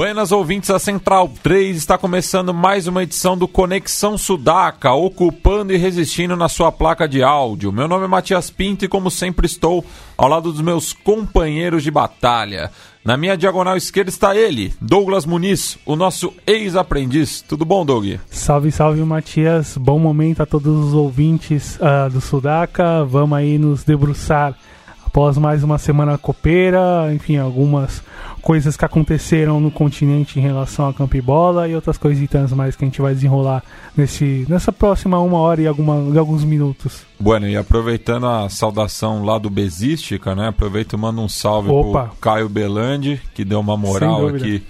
Buenas ouvintes da Central 3, está começando mais uma edição do Conexão Sudaca, ocupando e resistindo na sua placa de áudio. Meu nome é Matias Pinto e, como sempre, estou ao lado dos meus companheiros de batalha. Na minha diagonal esquerda está ele, Douglas Muniz, o nosso ex-aprendiz. Tudo bom, Doug? Salve, salve, Matias. Bom momento a todos os ouvintes uh, do Sudaca. Vamos aí nos debruçar após mais uma semana copeira, enfim, algumas coisas que aconteceram no continente em relação a campo e bola e outras coisitas mais que a gente vai desenrolar nesse, nessa próxima uma hora e alguma, alguns minutos. Bueno, e aproveitando a saudação lá do Besística, né? Aproveito e mando um salve Opa. pro Caio Belandi, que deu uma moral aqui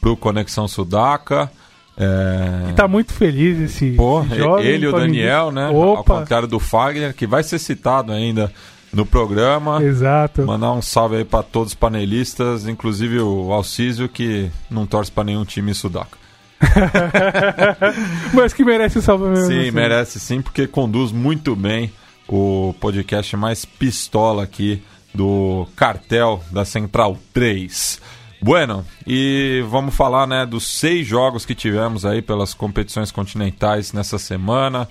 pro Conexão Sudaca. É... Tá muito feliz esse, Pô, esse jovem, ele e o Daniel, né? Opa. Ao contrário do Fagner, que vai ser citado ainda no programa. Exato. Mandar um salve aí para todos os panelistas, inclusive o Alcísio, que não torce para nenhum time sudaca. Mas que merece o salve mesmo. Sim, assim. merece sim, porque conduz muito bem o podcast mais pistola aqui do cartel da Central 3. Bueno, e vamos falar né, dos seis jogos que tivemos aí pelas competições continentais nessa semana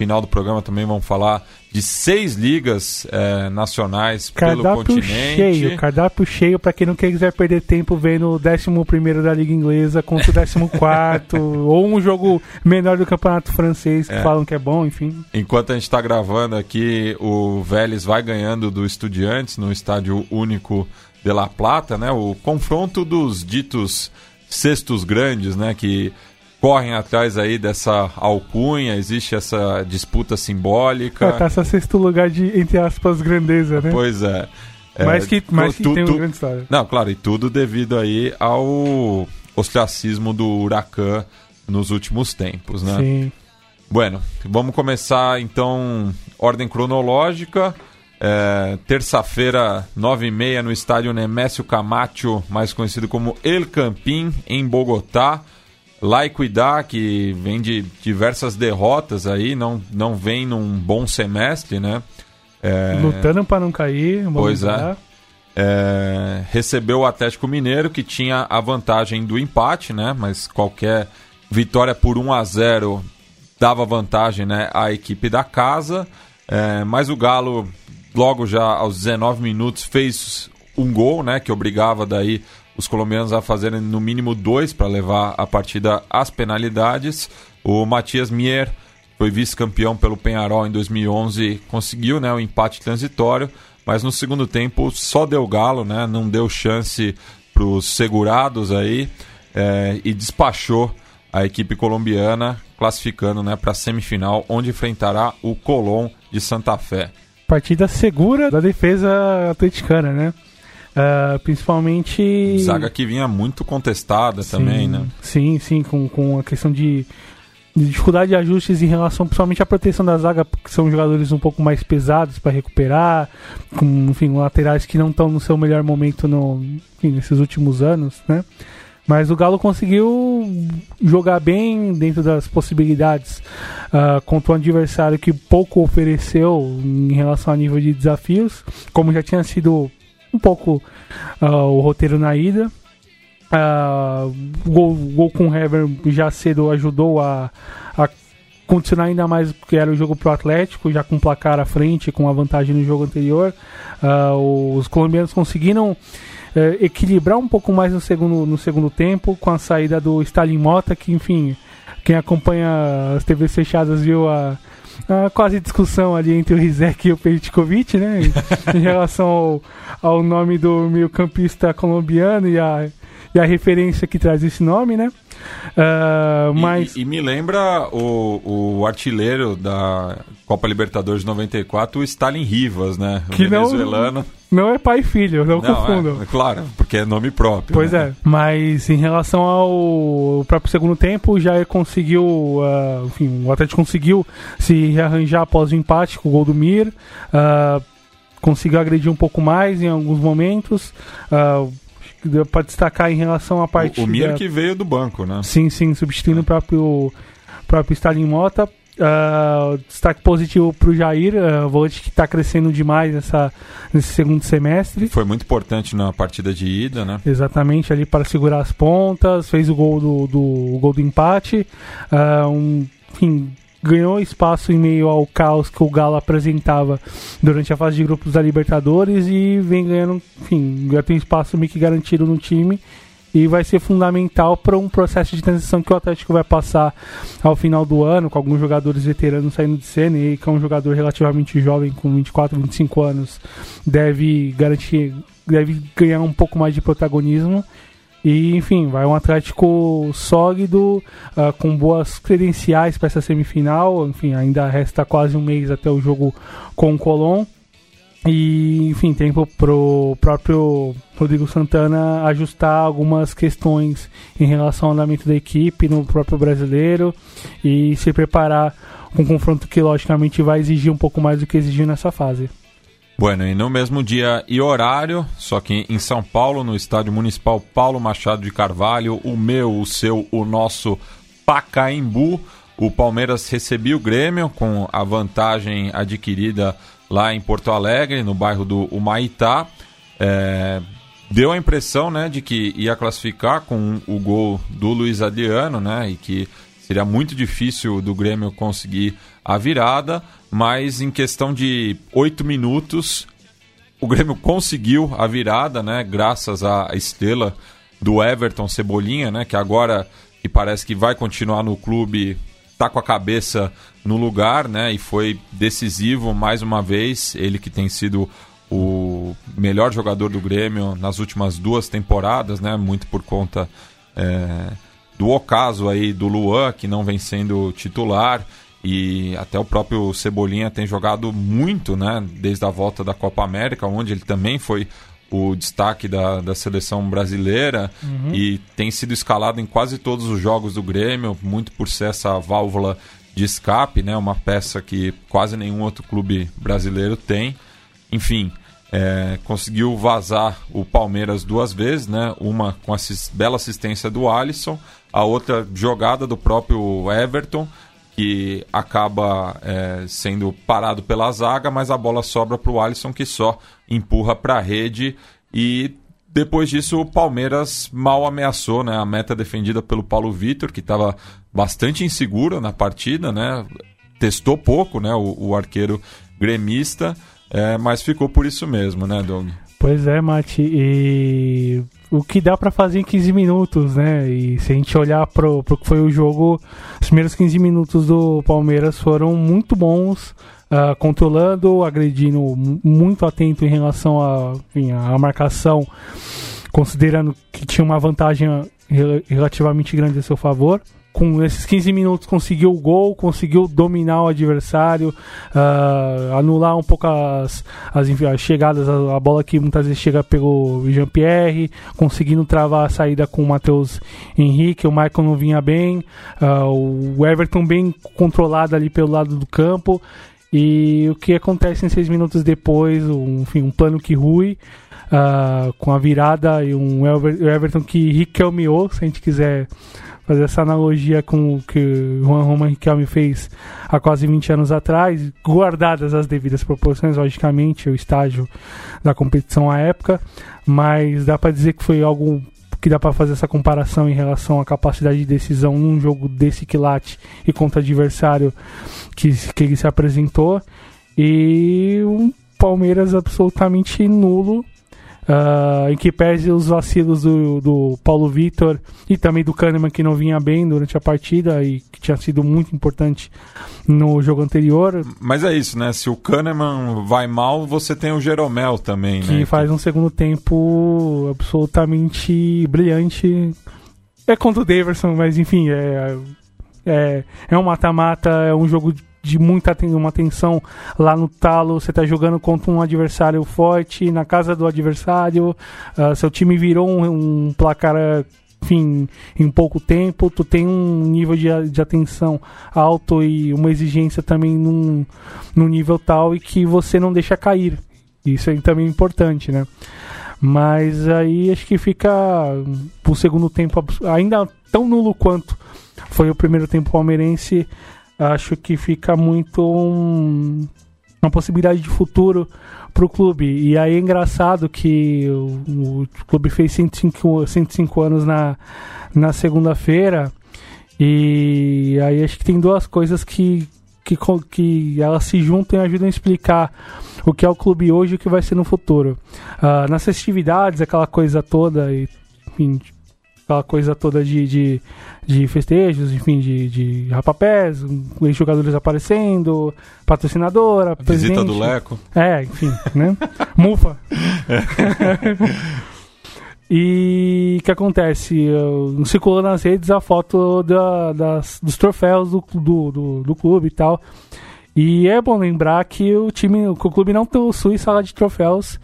final do programa também vamos falar de seis ligas é, nacionais cardápio pelo continente. Cheio, cardápio cheio para quem não quiser perder tempo vendo o 11 da Liga Inglesa contra o 14 ou um jogo menor do Campeonato Francês que é. falam que é bom, enfim. Enquanto a gente está gravando aqui, o Vélez vai ganhando do Estudiantes no estádio único de La Plata, né? O confronto dos ditos cestos grandes, né? Que correm atrás aí dessa alcunha, existe essa disputa simbólica. É, tá essa sexto lugar de, entre aspas, grandeza, né? Pois é. é mas que, mas tu, que tem uma grande história. Não, claro, e tudo devido aí ao ostracismo do Huracan nos últimos tempos, né? Sim. Bueno, vamos começar então, ordem cronológica. É, Terça-feira, nove e meia, no estádio Nemésio Camacho, mais conhecido como El Campín, em Bogotá. Laiquidá, que vem de diversas derrotas aí, não, não vem num bom semestre, né? É... Lutando para não cair. Pois é. é. Recebeu o Atlético Mineiro, que tinha a vantagem do empate, né? Mas qualquer vitória por 1 a 0 dava vantagem né, à equipe da casa. É, mas o Galo, logo já aos 19 minutos, fez um gol, né? Que obrigava daí os colombianos a fazerem no mínimo dois para levar a partida às penalidades. O Matias Mier foi vice-campeão pelo Penharol em 2011, conseguiu né, o empate transitório, mas no segundo tempo só deu galo, né, não deu chance para os segurados aí é, e despachou a equipe colombiana, classificando né, para a semifinal, onde enfrentará o Colón de Santa Fé. Partida segura da defesa atleticana, né? Uh, principalmente. Zaga que vinha muito contestada sim, também, né? Sim, sim, com, com a questão de, de, dificuldade de ajustes em relação principalmente à proteção da zaga, porque são jogadores um pouco mais pesados para recuperar, com enfim, laterais que não estão no seu melhor momento no, enfim, nesses últimos anos, né? Mas o Galo conseguiu jogar bem dentro das possibilidades uh, contra um adversário que pouco ofereceu em relação a nível de desafios, como já tinha sido um pouco uh, o roteiro na ida. Uh, o gol, gol com o Hever já cedo ajudou a, a condicionar ainda mais que era o jogo pro Atlético, já com o placar à frente, com a vantagem no jogo anterior. Uh, os colombianos conseguiram uh, equilibrar um pouco mais no segundo, no segundo tempo, com a saída do Stalin Mota, que enfim, quem acompanha as TVs fechadas viu a a quase discussão ali entre o Rizek e o Petkovic, né? em relação ao, ao nome do meio-campista colombiano e a, e a referência que traz esse nome, né? Uh, mas... E, e, me lembra o, o artilheiro da Copa Libertadores de 94, o Stalin Rivas, né? O que venezuelano. Não, não é pai e filho, não, não confundam. É, claro, porque é nome próprio. Pois né? é, mas em relação ao próprio segundo tempo, o Jair conseguiu, uh, enfim, o Atlético conseguiu se rearranjar após o empate com o gol do Mir. Uh, conseguiu agredir um pouco mais em alguns momentos. Uh, para destacar em relação à parte. O, o Mir que veio do banco, né? Sim, sim, substituindo é. o próprio, próprio Stalin Mota. Uh, destaque positivo para o Jair, uh, volante que está crescendo demais nessa, nesse segundo semestre. Foi muito importante na partida de ida, né? Exatamente, ali para segurar as pontas, fez o gol do, do, gol do empate. Uh, um, enfim, ganhou espaço em meio ao caos que o Galo apresentava durante a fase de grupos da Libertadores e vem ganhando, enfim, já tem espaço meio que garantido no time e vai ser fundamental para um processo de transição que o Atlético vai passar ao final do ano, com alguns jogadores veteranos saindo de cena e que é um jogador relativamente jovem, com 24, 25 anos, deve garantir, deve ganhar um pouco mais de protagonismo e, enfim, vai um Atlético sólido, uh, com boas credenciais para essa semifinal. Enfim, ainda resta quase um mês até o jogo com o Colón. E, enfim, tempo pro próprio Rodrigo Santana ajustar algumas questões em relação ao andamento da equipe no próprio brasileiro e se preparar com um confronto que, logicamente, vai exigir um pouco mais do que exigiu nessa fase. Bueno, e no mesmo dia e horário, só que em São Paulo, no estádio municipal Paulo Machado de Carvalho, o meu, o seu, o nosso Pacaembu, o Palmeiras recebia o Grêmio com a vantagem adquirida lá em Porto Alegre, no bairro do Humaitá. É, deu a impressão né, de que ia classificar com o gol do Luiz Adriano, né, e que seria muito difícil do Grêmio conseguir a virada, mas em questão de oito minutos o Grêmio conseguiu a virada, né? Graças à estrela do Everton Cebolinha, né? Que agora que parece que vai continuar no clube, tá com a cabeça no lugar, né? E foi decisivo mais uma vez. Ele que tem sido o melhor jogador do Grêmio nas últimas duas temporadas, né? Muito por conta é, do ocaso aí do Luan, que não vem sendo titular e até o próprio Cebolinha tem jogado muito, né, desde a volta da Copa América, onde ele também foi o destaque da, da seleção brasileira uhum. e tem sido escalado em quase todos os jogos do Grêmio, muito por ser essa válvula de escape, né, uma peça que quase nenhum outro clube brasileiro tem. Enfim, é, conseguiu vazar o Palmeiras duas vezes, né, uma com a bela assistência do Alisson, a outra jogada do próprio Everton que acaba é, sendo parado pela zaga, mas a bola sobra para o Alisson que só empurra para a rede e depois disso o Palmeiras mal ameaçou né, a meta defendida pelo Paulo Vitor, que estava bastante inseguro na partida, né, testou pouco né, o, o arqueiro gremista, é, mas ficou por isso mesmo, né, Doug? Pois é, Mati, e o que dá para fazer em 15 minutos, né? E se a gente olhar pro, pro que foi o jogo, os primeiros 15 minutos do Palmeiras foram muito bons, uh, controlando, agredindo, muito atento em relação à marcação, considerando que tinha uma vantagem relativamente grande a seu favor com esses 15 minutos conseguiu o gol, conseguiu dominar o adversário, uh, anular um pouco as, as, as chegadas, a, a, bola que muitas vezes chega pelo Jean-Pierre, conseguindo travar a saída com o Matheus Henrique, o Michael não vinha bem, uh, o Everton bem controlado ali pelo lado do campo. E o que acontece em seis minutos depois, um, enfim, um plano que rui, uh, com a virada e um Everton que riquelmeou, se a gente quiser fazer essa analogia com o que Juan Roman Riquelme fez há quase 20 anos atrás, guardadas as devidas proporções, logicamente, o estágio da competição à época, mas dá para dizer que foi algo que dá para fazer essa comparação em relação à capacidade de decisão num jogo desse quilate e contra adversário que, que ele se apresentou. E um Palmeiras absolutamente nulo uh, em que pese os vacilos do, do Paulo Vitor e também do Kahneman, que não vinha bem durante a partida e que tinha sido muito importante no jogo anterior. Mas é isso, né? Se o Kahneman vai mal, você tem o Jeromel também, que né? Que faz um segundo tempo absolutamente brilhante. É contra o Daverson, mas enfim, é, é, é um mata-mata, é um jogo de muita uma tensão lá no talo. Você está jogando contra um adversário forte, na casa do adversário. Uh, seu time virou um, um placar, enfim, em pouco tempo. Tu tem um nível de, de atenção alto e uma exigência também num, num nível tal e que você não deixa cair. Isso é também importante, né? Mas aí acho que fica o segundo tempo ainda tão nulo quanto foi o primeiro tempo palmeirense acho que fica muito um, uma possibilidade de futuro para o clube. E aí é engraçado que o, o clube fez 105, 105 anos na, na segunda-feira. E aí acho que tem duas coisas que, que, que elas se juntam e ajudam a explicar o que é o clube hoje e o que vai ser no futuro. Uh, nas festividades, aquela coisa toda, e, enfim, aquela coisa toda de, de, de festejos, enfim, de, de rapapés, jogadores aparecendo, patrocinadora, Visita presidente. do Leco. É, enfim, né? Mufa. E o que acontece? Circulou nas redes a foto da, das, dos troféus do, do, do, do clube e tal. E é bom lembrar que o time, o clube não possui sala de troféus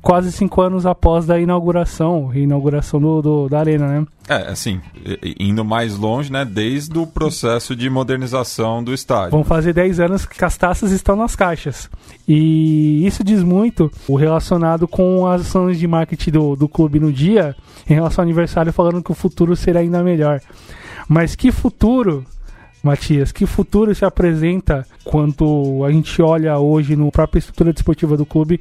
quase cinco anos após a inauguração, inauguração do, do, da arena, né? É, assim, indo mais longe, né, desde o processo de modernização do estádio. Vão fazer 10 anos que as taças estão nas caixas. E isso diz muito o relacionado com as ações de marketing do, do clube no dia, em relação ao aniversário, falando que o futuro será ainda melhor. Mas que futuro Matias, que futuro se apresenta quando a gente olha hoje no própria estrutura desportiva do clube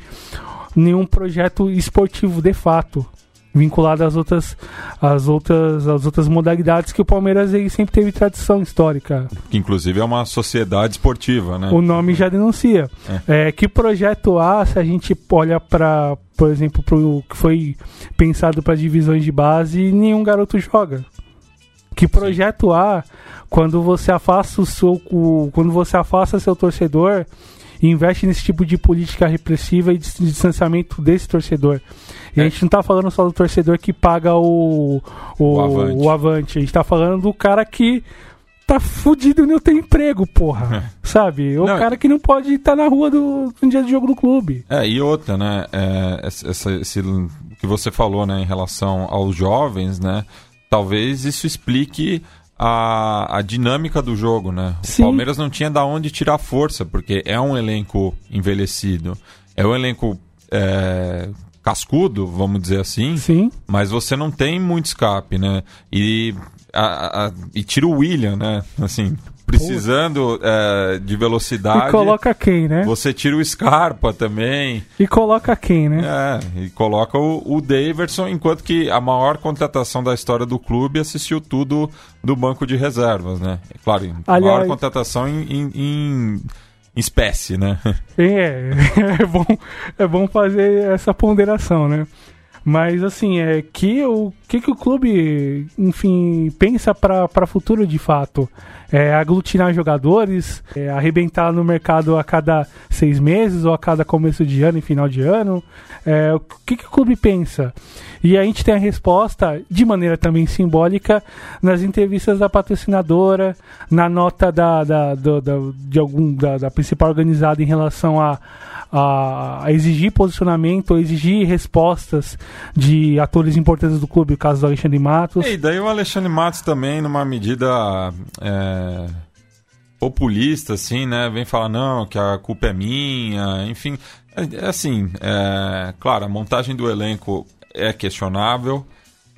nenhum projeto esportivo de fato vinculado às outras, às outras, às outras modalidades que o Palmeiras sempre teve tradição histórica. Que inclusive é uma sociedade esportiva, né? O nome já denuncia. É. É, que projeto há se a gente olha para, por exemplo, para o que foi pensado para divisões de base e nenhum garoto joga? Que projeto há quando você afasta o seu o, quando você afasta seu torcedor e investe nesse tipo de política repressiva e de distanciamento desse torcedor. E é. a gente não está falando só do torcedor que paga o, o, o, avante. o avante. A gente está falando do cara que tá fudido e não tem emprego, porra. Sabe? O não, cara que não pode estar tá na rua do, no dia de jogo do clube. É, e outra, né? É, essa, esse que você falou, né, em relação aos jovens, né? Talvez isso explique a, a dinâmica do jogo, né? Sim. O Palmeiras não tinha da onde tirar força, porque é um elenco envelhecido. É um elenco é, cascudo, vamos dizer assim. Sim. Mas você não tem muito escape, né? E, a, a, e tira o William, né? Assim, precisando é, de velocidade. E coloca quem, né? Você tira o Scarpa também. E coloca quem, né? É, e coloca o, o Daverson, enquanto que a maior contratação da história do clube assistiu tudo do banco de reservas, né? É claro, a Aliás... maior contratação em, em, em espécie, né? É, é bom, é bom fazer essa ponderação, né? Mas assim, é que o que, que o clube, enfim, pensa para futuro de fato? É aglutinar jogadores, é arrebentar no mercado a cada seis meses ou a cada começo de ano e final de ano? É, o que, que o clube pensa? E a gente tem a resposta, de maneira também simbólica, nas entrevistas da patrocinadora, na nota da, da, da, de algum, da, da principal organizada em relação a a, a exigir posicionamento, a exigir respostas de atores importantes do clube, o caso do Alexandre Matos. E daí o Alexandre Matos também, numa medida é, populista, assim, né? Vem falar, não, que a culpa é minha, enfim. É, assim, é, claro, a montagem do elenco é questionável.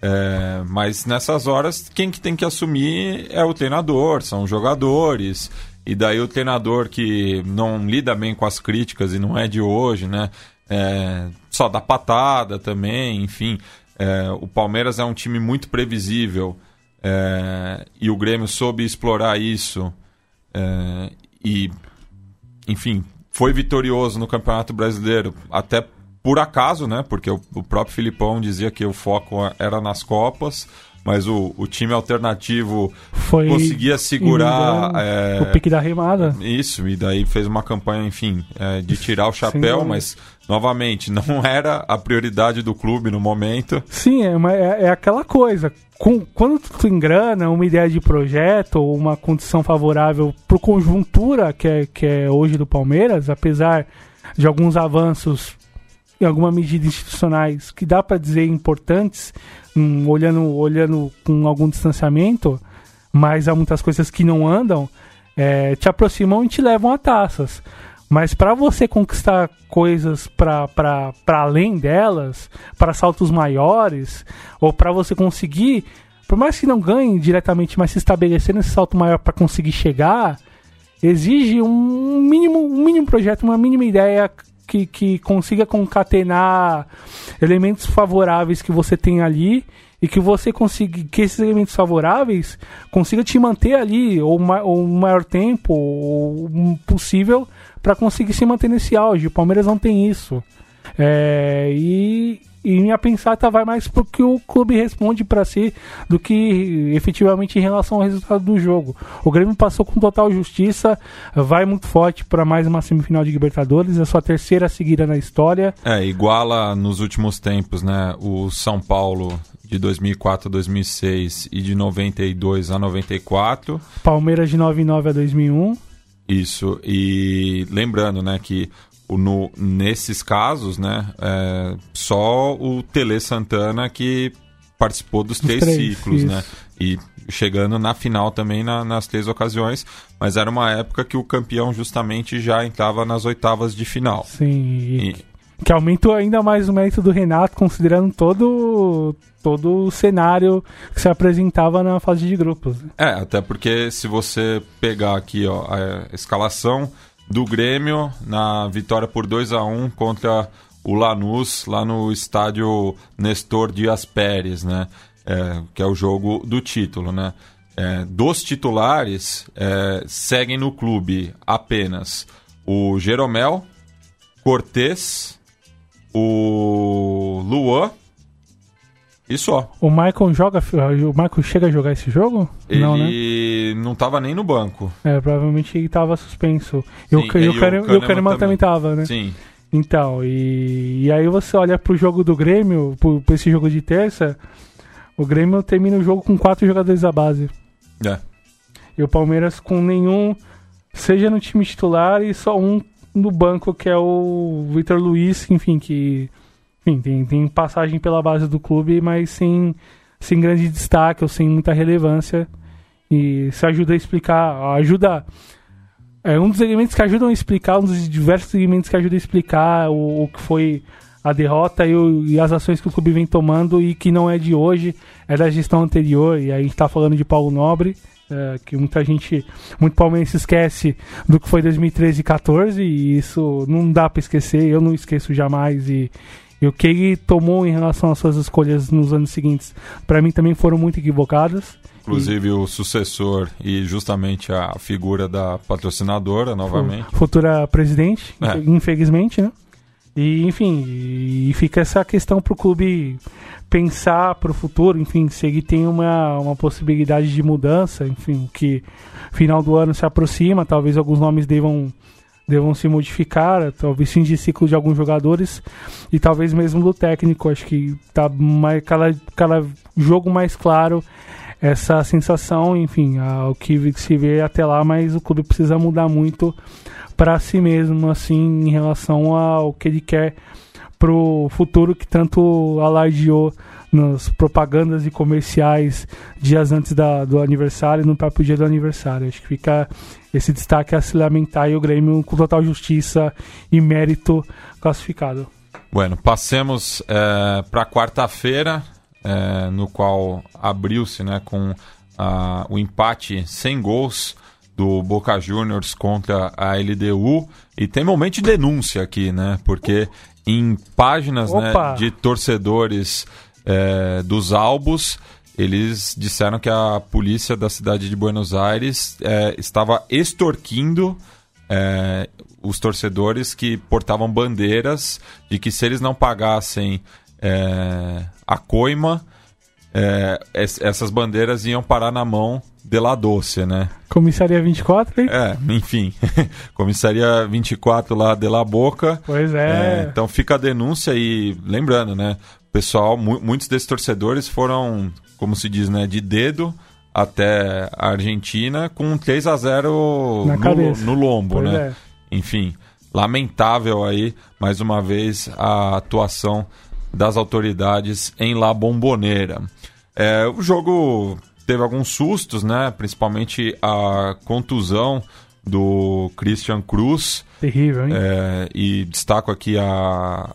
É, mas nessas horas, quem que tem que assumir é o treinador, são os jogadores. E daí o treinador que não lida bem com as críticas e não é de hoje, né? É, só dá patada também, enfim. É, o Palmeiras é um time muito previsível é, e o Grêmio soube explorar isso. É, e, enfim, foi vitorioso no Campeonato Brasileiro, até por acaso, né? Porque o, o próprio Filipão dizia que o foco era nas Copas mas o, o time alternativo Foi conseguia segurar é, o pique da remada. Isso, e daí fez uma campanha, enfim, é, de tirar o chapéu, mas novamente não era a prioridade do clube no momento. Sim, é, é, é aquela coisa. Com, quando tu engrana uma ideia de projeto ou uma condição favorável para conjuntura que é, que é hoje do Palmeiras, apesar de alguns avanços em alguma medida institucionais que dá para dizer importantes, um, olhando, olhando com algum distanciamento, mas há muitas coisas que não andam, é, te aproximam e te levam a taças. Mas para você conquistar coisas para além delas, para saltos maiores, ou para você conseguir, por mais que não ganhe diretamente, mas se estabelecer nesse salto maior para conseguir chegar, exige um mínimo, um mínimo projeto, uma mínima ideia que, que consiga concatenar elementos favoráveis que você tem ali e que você consiga que esses elementos favoráveis consiga te manter ali ou, ou um maior tempo ou possível para conseguir se manter nesse auge. O Palmeiras não tem isso. É, e e minha pensata vai mais porque o clube responde para si do que efetivamente em relação ao resultado do jogo. O Grêmio passou com total justiça, vai muito forte para mais uma semifinal de Libertadores, é a sua terceira seguida na história. É, iguala nos últimos tempos, né, o São Paulo de 2004 a 2006 e de 92 a 94. Palmeiras de 99 a 2001. Isso, e lembrando, né, que no, nesses casos, né, é, só o Tele Santana que participou dos três, três, ciclos, isso. né? E chegando na final também na, nas três ocasiões, mas era uma época que o campeão justamente já entrava nas oitavas de final. Sim. E... Que aumentou ainda mais o mérito do Renato, considerando todo, todo o cenário que se apresentava na fase de grupos. É, até porque se você pegar aqui ó, a escalação, do Grêmio na vitória por 2 a 1 contra o Lanús lá no estádio Nestor Dias Pérez, né? É, que é o jogo do título, né? É, dos titulares é, seguem no clube apenas o Jeromel, Cortez, o Luan e só. O Michael joga. O Michael chega a jogar esse jogo? Ele não, né? não tava nem no banco. É, provavelmente ele tava suspenso. Sim, e, o, e, o, Kahneman, o Kahneman também tava, né? Sim. Então, e, e aí você olha pro jogo do Grêmio, pro, pro esse jogo de terça, o Grêmio termina o jogo com quatro jogadores da base. É. E o Palmeiras com nenhum, seja no time titular e só um no banco, que é o Vitor Luiz, enfim, que enfim, tem, tem passagem pela base do clube, mas sem, sem grande destaque ou sem muita relevância. E se ajuda a explicar, ajuda. É um dos elementos que ajudam a explicar, um dos diversos elementos que ajudam a explicar o, o que foi a derrota e, o, e, as ações que o clube vem tomando e que não é de hoje, é da gestão anterior. E aí a gente está falando de Paulo Nobre, é, que muita gente, muito palmeirense esquece do que foi 2013 e 14 e isso não dá para esquecer, eu não esqueço jamais e, e o que ele tomou em relação às suas escolhas nos anos seguintes, para mim também foram muito equivocadas. Inclusive e... o sucessor e justamente a figura da patrocinadora, novamente. Futura presidente, é. infelizmente, né? E, enfim, e fica essa questão para o clube pensar para o futuro, enfim, se ele tem uma, uma possibilidade de mudança, enfim, que final do ano se aproxima, talvez alguns nomes devam devam se modificar, talvez fim de ciclo de alguns jogadores e talvez mesmo do técnico. Acho que tá mais, cada, cada jogo mais claro essa sensação, enfim, o que se vê até lá, mas o clube precisa mudar muito para si mesmo, assim, em relação ao que ele quer pro futuro que tanto alardeou nas propagandas e comerciais dias antes da, do aniversário e no próprio dia do aniversário. Acho que fica esse destaque a se lamentar e o Grêmio com total justiça e mérito classificado. Bueno, passemos é, para quarta-feira, é, no qual abriu-se né, com a, o empate sem gols do Boca Juniors contra a LDU. E tem momento de denúncia aqui, né? Porque em páginas né, de torcedores é, dos Albos, eles disseram que a polícia da cidade de Buenos Aires é, estava extorquindo é, os torcedores que portavam bandeiras de que se eles não pagassem é, a coima, é, essas bandeiras iam parar na mão de La Doce, né? Comissaria 24, hein? É, enfim. Comissaria 24 lá de La Boca. Pois é. é. Então fica a denúncia e lembrando, né? Pessoal, mu muitos desses torcedores foram, como se diz, né, de dedo até a Argentina com 3 a 0 no, no, lombo, pois né? É. Enfim, lamentável aí, mais uma vez, a atuação das autoridades em La Bombonera. É, o jogo teve alguns sustos, né? Principalmente a contusão do Christian Cruz. Terrível, hein? É, e destaco aqui a,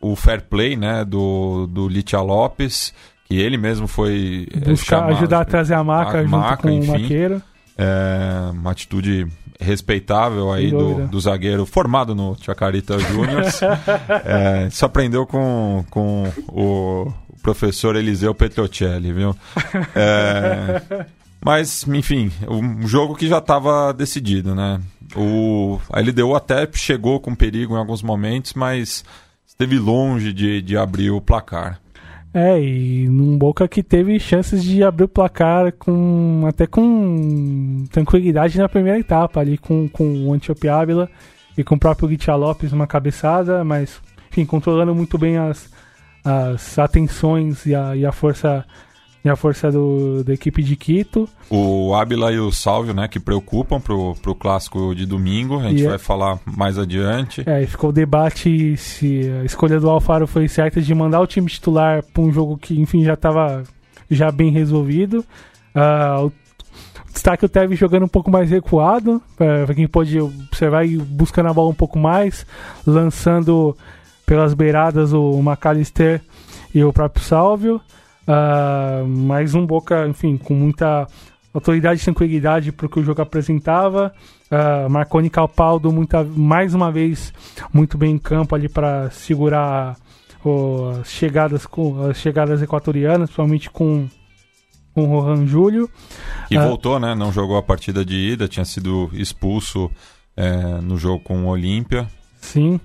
o fair play, né? Do, do Litia Lopes, que ele mesmo foi é, buscar chamado, ajudar a trazer a maca a junto maca, com enfim, o maqueiro. É, uma atitude respeitável aí do, do, zagueiro formado no Chacarita Juniors. é, se aprendeu com, com o professor Eliseu Petrocelli, viu? É, mas, enfim, um jogo que já estava decidido, né? O, a LDU até chegou com perigo em alguns momentos, mas esteve longe de, de abrir o placar. É, e num Boca que teve chances de abrir o placar com até com tranquilidade na primeira etapa, ali com, com o Antiope Ávila e com o próprio Guitia Lopes uma cabeçada, mas enfim, controlando muito bem as, as atenções e a, e a força e a força do, da equipe de Quito. O Ábila e o Salvio, né, que preocupam pro, pro clássico de domingo, a gente e é- vai é... falar mais adiante. É, ficou o debate se a escolha do Alfaro foi certa de mandar o time titular para um jogo que, enfim, já estava já bem resolvido. Uh, o destaque o Tevez jogando um pouco mais recuado, para quem pode observar e buscando a bola um pouco mais, lançando pelas beiradas o McAllister e o próprio Salvio. Uh, mais um Boca, enfim, com muita autoridade e tranquilidade para o que o jogo apresentava. Uh, Marconi Calpaldo, muita, mais uma vez, muito bem em campo ali para segurar oh, as, chegadas com, as chegadas equatorianas, principalmente com, com o Rohan Júlio. Que uh, voltou, né? Não jogou a partida de ida, tinha sido expulso é, no jogo com o Olímpia. Sim.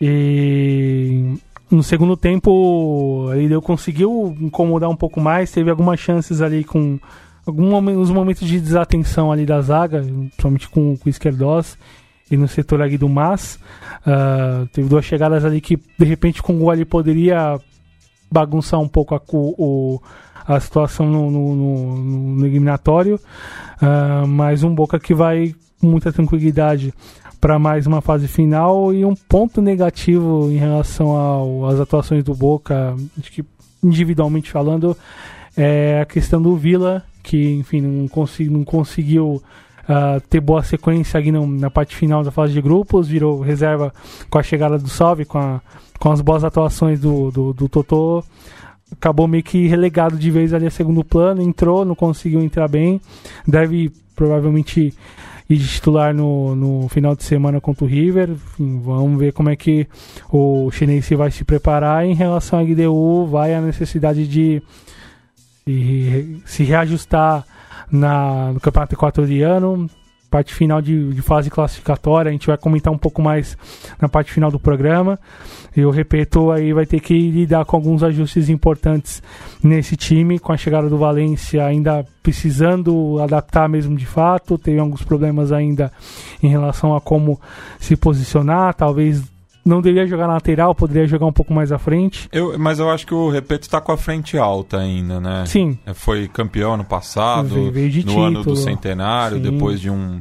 E no segundo tempo, ele conseguiu incomodar um pouco mais, teve algumas chances ali com alguns momentos de desatenção ali da zaga, principalmente com, com o Esquerdós e no setor ali do Mas. Uh, teve duas chegadas ali que, de repente, com o gol ali poderia bagunçar um pouco a, o, a situação no, no, no, no eliminatório. Uh, mas um Boca que vai com muita tranquilidade para mais uma fase final e um ponto negativo em relação às atuações do Boca, que individualmente falando, é a questão do Vila, que enfim não, não conseguiu uh, ter boa sequência no, na parte final da fase de grupos, virou reserva com a chegada do Salve, com, a, com as boas atuações do, do, do Totô. Acabou meio que relegado de vez ali a segundo plano, entrou, não conseguiu entrar bem, deve provavelmente e de titular no, no final de semana contra o River. Enfim, vamos ver como é que o chinês vai se preparar. Em relação à GDU, vai a necessidade de se, se reajustar na, no campeonato equatoriano parte final de, de, fase classificatória. A gente vai comentar um pouco mais na parte final do programa. Eu repito, aí vai ter que lidar com alguns ajustes importantes nesse time, com a chegada do Valência ainda precisando adaptar mesmo de fato. Teve alguns problemas ainda em relação a como se posicionar, talvez não deveria jogar na lateral, poderia jogar um pouco mais à frente. Eu, mas eu acho que o Repeto está com a frente alta ainda, né? Sim. É, foi campeão no passado, veio, veio no título. ano do centenário, Sim. depois de um,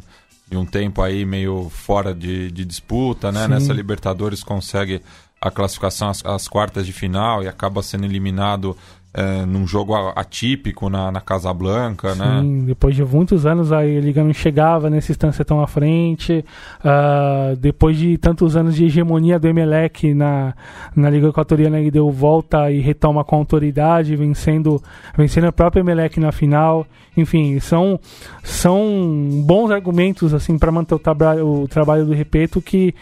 de um tempo aí meio fora de, de disputa, né? Sim. Nessa Libertadores consegue a classificação às, às quartas de final e acaba sendo eliminado é, num jogo atípico na, na Casa Blanca, né? Sim, né? depois de muitos anos a Liga não chegava nessa instância tão à frente. Uh, depois de tantos anos de hegemonia do Emelec na, na Liga Equatoriana, ele deu volta e retoma com autoridade, vencendo, vencendo a própria Emelec na final. Enfim, são, são bons argumentos assim para manter o, traba o trabalho do Repeto que,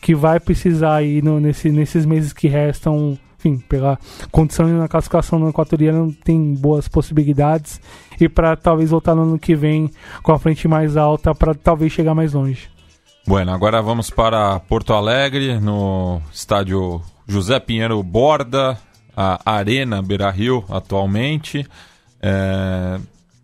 que vai precisar aí no, nesse, nesses meses que restam enfim, pela condição na classificação no equatoriano tem boas possibilidades e para talvez voltar no ano que vem com a frente mais alta para talvez chegar mais longe. Bueno, agora vamos para Porto Alegre, no estádio José Pinheiro Borda, a Arena Beira Rio atualmente, é,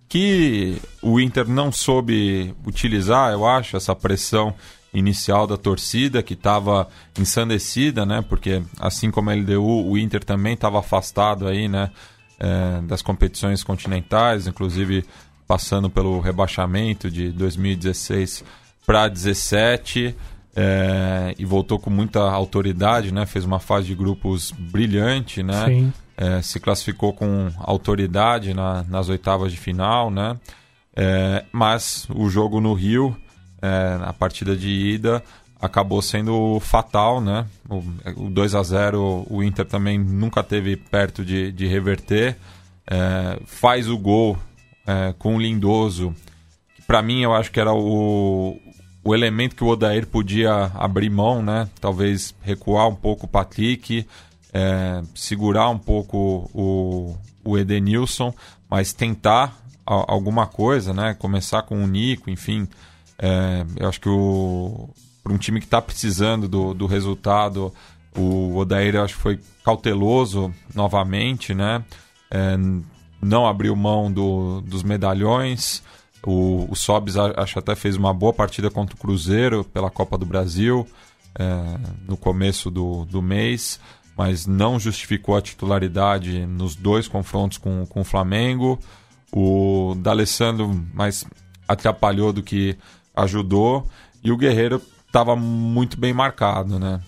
que o Inter não soube utilizar, eu acho, essa pressão inicial da torcida que estava ensandecida, né? Porque assim como a LDU, o Inter também estava afastado aí, né? É, das competições continentais, inclusive passando pelo rebaixamento de 2016 para 17 é, e voltou com muita autoridade, né? Fez uma fase de grupos brilhante, né? É, se classificou com autoridade na, nas oitavas de final, né? É, mas o jogo no Rio, é, a partida de ida, acabou sendo fatal, né? O, o 2 a 0 o Inter também nunca teve perto de, de reverter. É, faz o gol é, com o Lindoso, para mim eu acho que era o, o elemento que o Odair podia abrir mão, né? Talvez recuar um pouco o Patrick, é, segurar um pouco o, o Edenilson, mas tentar a, alguma coisa, né? Começar com o Nico, enfim. É, eu acho que para um time que está precisando do, do resultado, o Odair acho que foi cauteloso novamente, né? É, não abriu mão do, dos medalhões. O, o Sobis acho até fez uma boa partida contra o Cruzeiro pela Copa do Brasil é, no começo do, do mês, mas não justificou a titularidade nos dois confrontos com, com o Flamengo. O D'Alessandro mais atrapalhou do que ajudou e o Guerreiro estava muito bem marcado, né?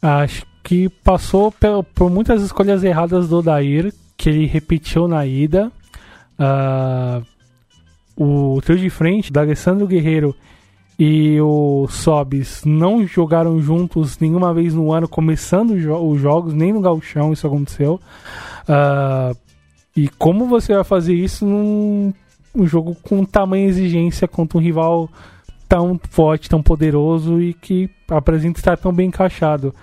Acho que passou por, por muitas escolhas erradas do Odair, que ele repetiu na ida. Uh, o trio de frente, da Alessandro Guerreiro e o Sobis não jogaram juntos nenhuma vez no ano, começando os jogos, nem no galchão isso aconteceu. Uh, e como você vai fazer isso num um jogo com tamanha exigência contra um rival tão forte, tão poderoso e que apresenta estar tão bem encaixado?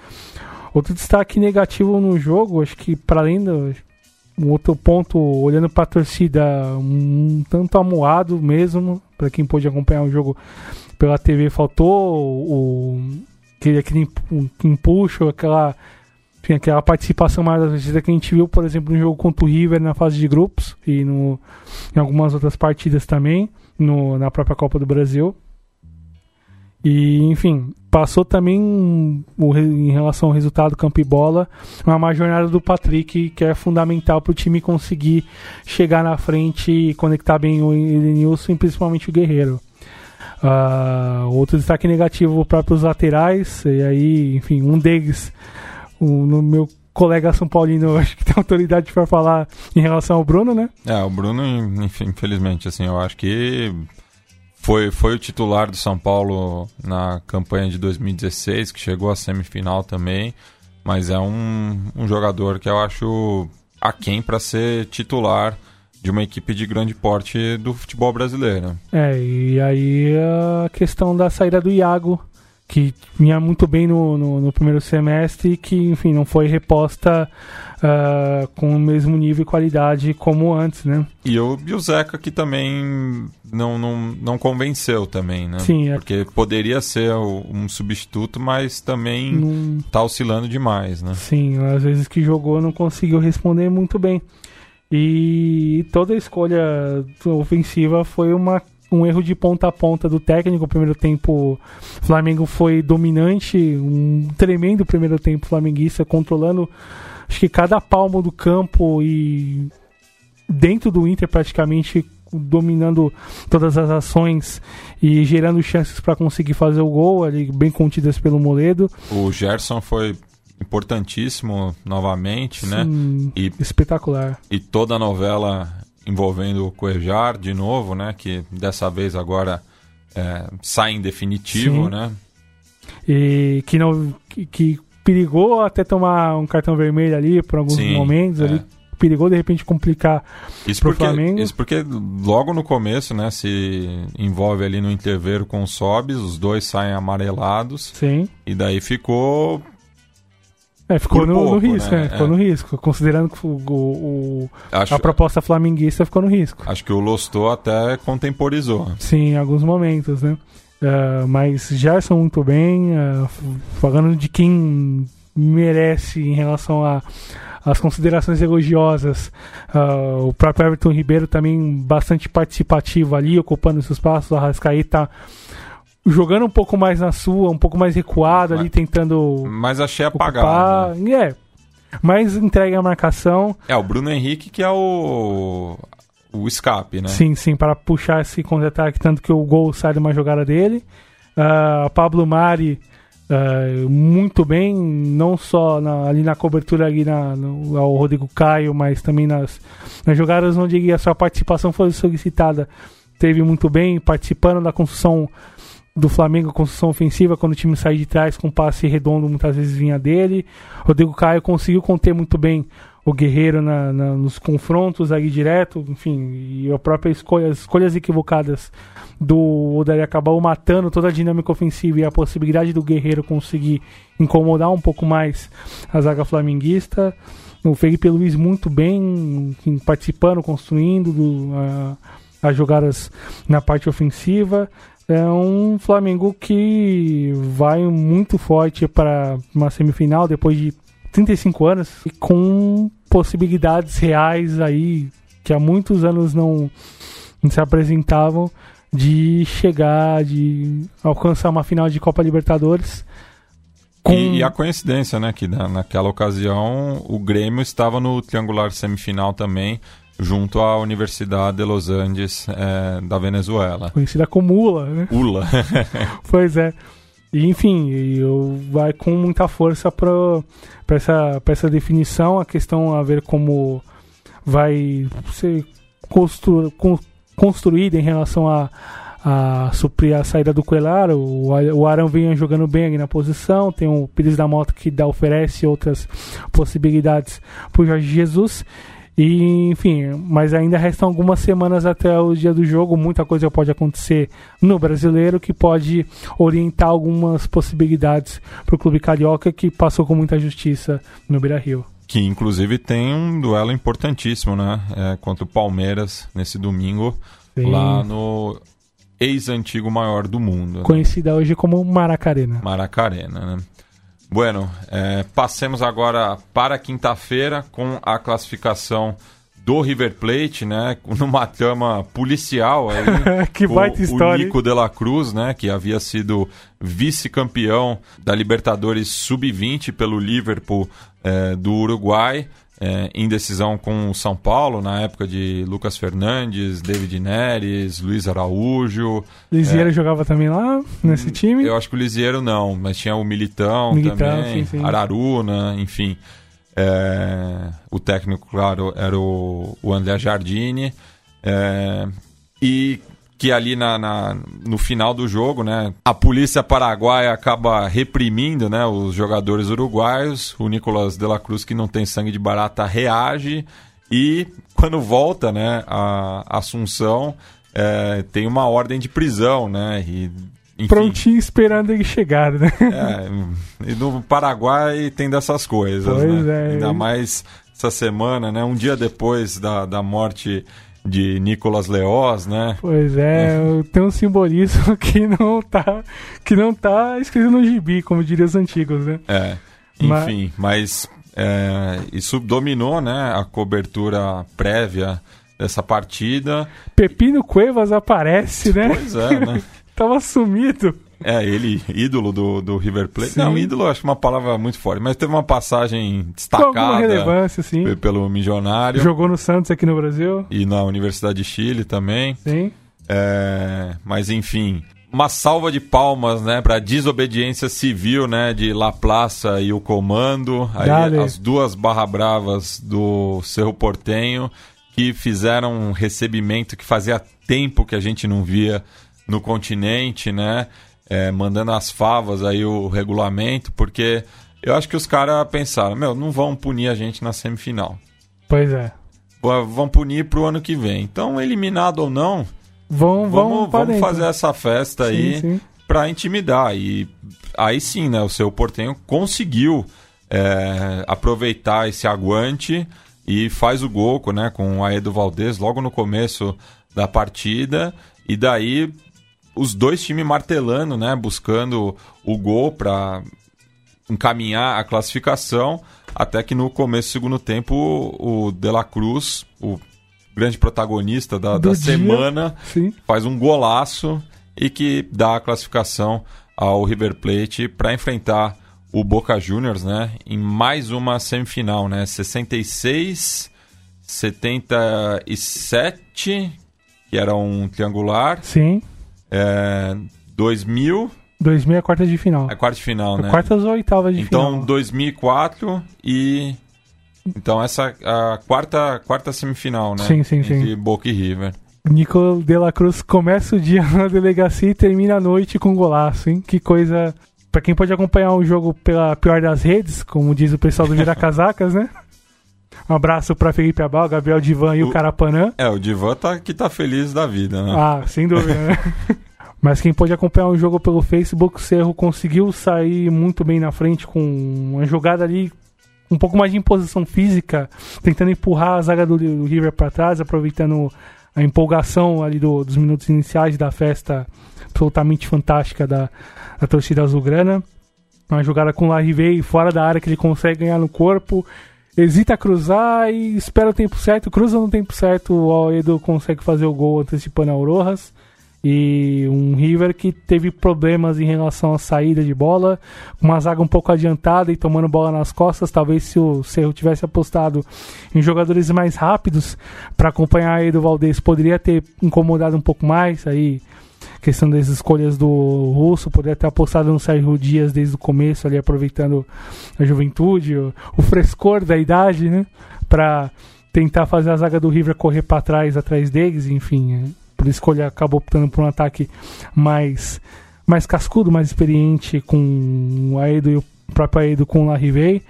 Outro destaque negativo no jogo, acho que para além do, um outro ponto, olhando para a torcida, um tanto amuado mesmo, para quem pôde acompanhar o jogo pela TV, faltou o, aquele, aquele empuxo, aquela, enfim, aquela participação mais da torcida que a gente viu, por exemplo, no jogo contra o River na fase de grupos e no, em algumas outras partidas também, no, na própria Copa do Brasil. E, enfim, passou também em relação ao resultado campo e bola, uma má jornada do Patrick, que é fundamental para o time conseguir chegar na frente e conectar bem o Edenilson e principalmente o Guerreiro. Uh, outro destaque negativo para os laterais, e aí, enfim, um deles, um, no meu colega São Paulino, acho que tem autoridade para falar em relação ao Bruno, né? É, o Bruno, infelizmente, assim, eu acho que foi, foi o titular do São Paulo na campanha de 2016, que chegou à semifinal também. Mas é um, um jogador que eu acho aquém para ser titular de uma equipe de grande porte do futebol brasileiro. É, e aí a questão da saída do Iago que vinha muito bem no, no, no, primeiro semestre e que, enfim, não foi reposta uh, com o mesmo nível e qualidade como antes, né? E o, e o Zeca que também não, não, não convenceu também, né? Sim. É... Porque poderia ser um substituto, mas também não... tá oscilando demais, né? Sim, às vezes que jogou não conseguiu responder muito bem. E toda a escolha ofensiva foi uma um erro de ponta a ponta do técnico. O primeiro tempo, o Flamengo foi dominante, um tremendo primeiro tempo flamenguista, controlando acho que cada palmo do campo e dentro do Inter praticamente dominando todas as ações e gerando chances para conseguir fazer o gol, ali bem contidas pelo Moledo. O Gerson foi importantíssimo novamente, né? Sim, né? E, espetacular. E toda a novela envolvendo o Cuejar de novo, né? Que dessa vez agora é, sai em definitivo, Sim. né? E que não que, que, perigou até tomar um cartão vermelho ali por alguns Sim, momentos é. ali perigou de repente complicar isso porque, Flamengo. Isso porque logo no começo, né, se envolve ali no intervalo com o Sobis, os dois saem amarelados. Sim. E daí ficou é, ficou no, pouco, no, risco, né? né? Ficou é. no risco. Considerando que o, o acho, a proposta flamenguista ficou no risco. Acho que o Lostou até contemporizou. Sim, em alguns momentos, né? Uh, mas Gerson muito bem, uh, falando de quem merece em relação a as considerações elogiosas. Uh, o próprio Everton Ribeiro também bastante participativo ali, ocupando esses espaços. O Arrascaeta jogando um pouco mais na sua, um pouco mais recuado ali, tentando. Mas achei apagado. Né? É. Mas entrega a marcação. É, o Bruno Henrique que é o. O escape, né? Sim, sim, para puxar esse contra-ataque, tanto que o gol sai de uma jogada dele. Uh, Pablo Mari Uh, muito bem, não só na, ali na cobertura ali na, no, ao Rodrigo Caio, mas também nas, nas jogadas onde a sua participação foi solicitada. Teve muito bem, participando da construção do Flamengo, construção ofensiva, quando o time sai de trás com passe redondo, muitas vezes vinha dele. Rodrigo Caio conseguiu conter muito bem o Guerreiro na, na, nos confrontos ali direto, enfim, e a própria escolha, as escolhas equivocadas do Odair acabou matando toda a dinâmica ofensiva e a possibilidade do Guerreiro conseguir incomodar um pouco mais a zaga flamenguista. O Felipe Luiz muito bem, participando, construindo do, as jogadas na parte ofensiva. É um Flamengo que vai muito forte para uma semifinal depois de 35 anos e com possibilidades reais aí que há muitos anos não, não se apresentavam de chegar, de alcançar uma final de Copa Libertadores. Com... E, e, a coincidência, né, que na, naquela ocasião o Grêmio estava no triangular semifinal também, junto à Universidade de Los Andes é, da Venezuela. Conhecida como ULA, né? ULA. pois é. E, enfim, eu vai com muita força para essa, essa definição, a questão a ver como vai ser constru, construída em relação a, a suprir a saída do Coelar. O, o Arão vem jogando bem aqui na posição. Tem o Pires da Moto que dá, oferece outras possibilidades para o Jorge Jesus. E, enfim, mas ainda restam algumas semanas até o dia do jogo. Muita coisa pode acontecer no brasileiro que pode orientar algumas possibilidades para o clube carioca que passou com muita justiça no Beira Rio. Que inclusive tem um duelo importantíssimo, né? É, contra o Palmeiras nesse domingo, Sim. lá no ex-antigo maior do mundo. Né? Conhecida né? hoje como Maracarena. Maracarena, né? Bueno, é, passemos agora para quinta-feira com a classificação do River Plate, né? Numa trama policial aí. que baita história. O Nico de la Cruz, né? Que havia sido vice-campeão da Libertadores Sub-20 pelo Liverpool é, do Uruguai. É, em decisão com o São Paulo, na época de Lucas Fernandes, David Neres, Luiz Araújo. Lisieiro é, jogava também lá, nesse time? Eu acho que o Lisieiro não, mas tinha o Militão, Militão também, sim, sim. Araruna, enfim. É, o técnico, claro, era o, o André Jardine. É, e que ali na, na, no final do jogo, né, a polícia paraguaia acaba reprimindo, né, os jogadores uruguaios. O Nicolas de la Cruz, que não tem sangue de barata, reage e quando volta, né, a Assunção é, tem uma ordem de prisão, né, e enfim. Prontinho esperando ele chegar, né? É, e no Paraguai tem dessas coisas, pois né? É. Ainda mais essa semana, né? Um dia depois da, da morte de Nicolas Leoz, né? Pois é, tem um simbolismo que não tá que não tá escrito no gibi, como diriam os antigos, né? É. Enfim, mas, mas é, isso dominou, né, a cobertura prévia dessa partida. Pepino Cuevas aparece, né? Pois é, né? Tava sumido. É, ele, ídolo do, do River Plate. Sim. Não, ídolo acho uma palavra muito forte, mas teve uma passagem destacada relevância, sim. pelo Milionário. Jogou no Santos aqui no Brasil. E na Universidade de Chile também. Sim. É, mas enfim, uma salva de palmas, né, para desobediência civil, né, de La Plaça e o Comando, aí, as duas barra bravas do Cerro Portenho que fizeram um recebimento que fazia tempo que a gente não via no continente, né? É, mandando as favas aí o regulamento, porque eu acho que os caras pensaram, meu, não vão punir a gente na semifinal. Pois é. Vão punir pro ano que vem. Então, eliminado ou não, vão, vamos, vamos fazer essa festa sim, aí sim. pra intimidar. E aí sim, né? O seu Portenho conseguiu é, aproveitar esse aguante e faz o gol né, com o Aedo Valdez logo no começo da partida. E daí os dois times martelando, né? Buscando o gol para encaminhar a classificação, até que no começo do segundo tempo o De La Cruz, o grande protagonista da, da semana, Sim. faz um golaço e que dá a classificação ao River Plate para enfrentar o Boca Juniors, né, em mais uma semifinal, né, 66 77, que era um triangular, Sim. É, 2000 2000 é quarta de final. é quarta de final, né? Quartas ou oitavas de Então, final. 2004 e então essa a quarta quarta semifinal, né? Sim, sim, sim. Entre Boca e River. Nico de la Cruz começa o dia na delegacia e termina a noite com um golaço, hein? Que coisa. Pra quem pode acompanhar o jogo pela pior das redes, como diz o pessoal do Vira Casacas, né? Um abraço pra Felipe Abal, Gabriel Divan e o, O- Carapanã. É, o Divan tá que tá feliz da vida, né? Ah, sem dúvida, né? Mas quem pôde acompanhar o jogo pelo Facebook, o Cerro conseguiu sair muito bem na frente com uma jogada ali um pouco mais de imposição física, tentando empurrar a zaga do, do River para trás, aproveitando a empolgação ali do- dos minutos iniciais da festa absolutamente fantástica da, da torcida azulgrana. Uma jogada com o Larrivei fora da área que ele consegue ganhar no corpo. Hesita a cruzar e espera o tempo certo. Cruza no tempo certo, o Aledo consegue fazer o gol antecipando a Auroras. E um River que teve problemas em relação à saída de bola, uma zaga um pouco adiantada e tomando bola nas costas. Talvez se o Cerro tivesse apostado em jogadores mais rápidos para acompanhar aí do Valdez, poderia ter incomodado um pouco mais. Aí, questão das escolhas do Russo, poderia ter apostado no Sérgio Dias desde o começo, ali aproveitando a juventude, o, o frescor da idade, né? Para tentar fazer a zaga do River correr para trás, atrás deles, enfim. é, por ele acabou optando por um ataque mais, mais cascudo, mais experiente, com o Aedo e o próprio Aedo com o Larrivei.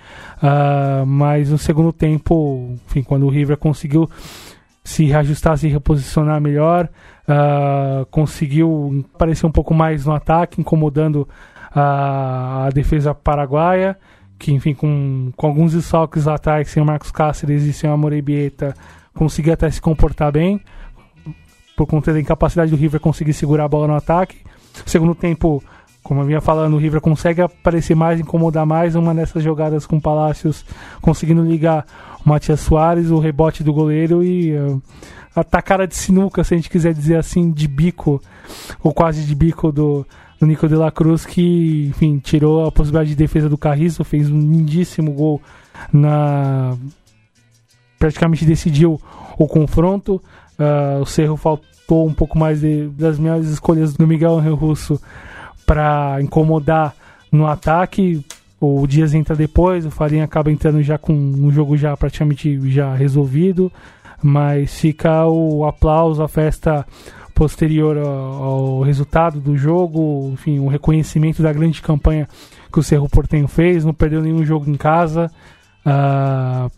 Ah, mas no segundo tempo, enfim, quando o River conseguiu se reajustar, se reposicionar melhor, ah, conseguiu aparecer um pouco mais no ataque, incomodando a, a defesa paraguaia, que enfim, com, com alguns desfalques lá atrás, sem o Marcos Cáceres e sem o Amorebieta, conseguiu até se comportar bem, por conta da incapacidade do River conseguir segurar a bola no ataque. Segundo tempo, como eu vinha falando, o River consegue aparecer mais, incomodar mais. Uma dessas jogadas com Palácios conseguindo ligar Matias Soares, o rebote do goleiro e uh, a tacada de sinuca, se a gente quiser dizer assim, de bico, ou quase de bico do, do Nico de la Cruz, que, enfim, tirou a possibilidade de defesa do Carriço, fez um lindíssimo gol na. praticamente decidiu o confronto. Uh, o Cerro faltou um pouco mais de, das melhores escolhas do Miguel Angel Russo para incomodar no ataque. O Dias entra depois, o Farinha acaba entrando já com um jogo já praticamente já resolvido, mas fica o aplauso, a festa posterior ao, resultado do jogo, enfim, o reconhecimento da grande campanha que o Cerro Portenho fez, não perdeu nenhum jogo em casa. Uh,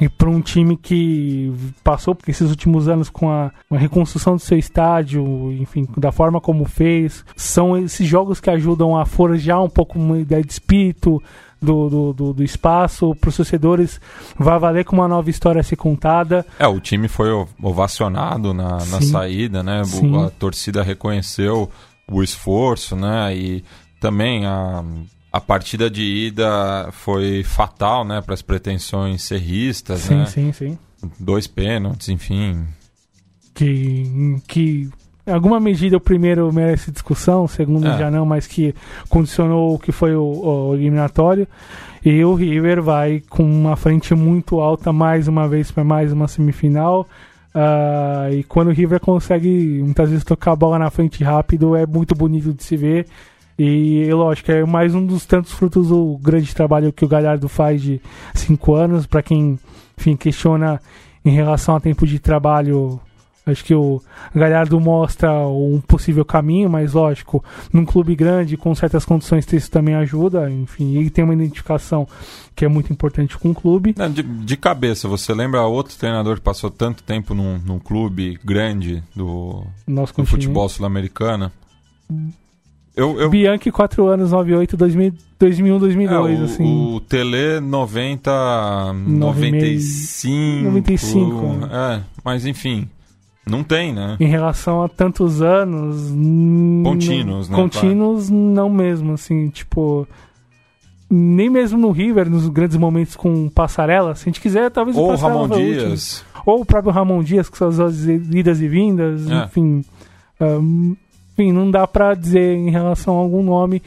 e para um time que passou por esses últimos anos com a, reconstrução do seu estádio, enfim, da forma como fez, são esses jogos que ajudam a forjar um pouco uma ideia de espírito do, do, do, do espaço para os torcedores. Vai valer com uma nova história a ser contada. É, o time foi ovacionado na, na saída, né? Sim. A torcida reconheceu o esforço, né? E também a a partida de ida foi fatal, né, para as pretensões serristas, sim, né? Sim, sim, Dois pênaltis, enfim. Que, que em alguma medida o primeiro merece discussão, o segundo É. já não, mas que condicionou o que foi o, o eliminatório. E o River vai com uma frente muito alta mais uma vez para mais uma semifinal. Ah, e quando o River consegue muitas vezes tocar a bola na frente rápido, é muito bonito de se ver. E lógico, é mais um dos tantos frutos do grande trabalho que o Galhardo faz de cinco anos. Para quem enfim, questiona em relação a tempo de trabalho, acho que o Galhardo mostra um possível caminho, mas lógico, num clube grande, com certas condições, isso também ajuda. Enfim, ele tem uma identificação que é muito importante com o clube. Não, de, de cabeça, você lembra outro treinador que passou tanto tempo num, num clube grande do, Nosso do futebol sul-americano? Eu, eu, Bianchi, 4 anos, 98, 2000, 2001, 2002, é, o, assim. o Tele 90, 95. 95. É, mas enfim. Não tem, né? Em relação a tantos anos. Contínuos, né, Contínuos, não mesmo, assim, tipo. Nem mesmo no River, nos grandes momentos com passarela, se a gente quiser, talvez o Ou Passarela Ramon o último. Dias. Ou o próprio Ramon Dias, com suas idas e vindas, É. enfim. Ahn, enfim, não dá pra dizer em relação a algum nome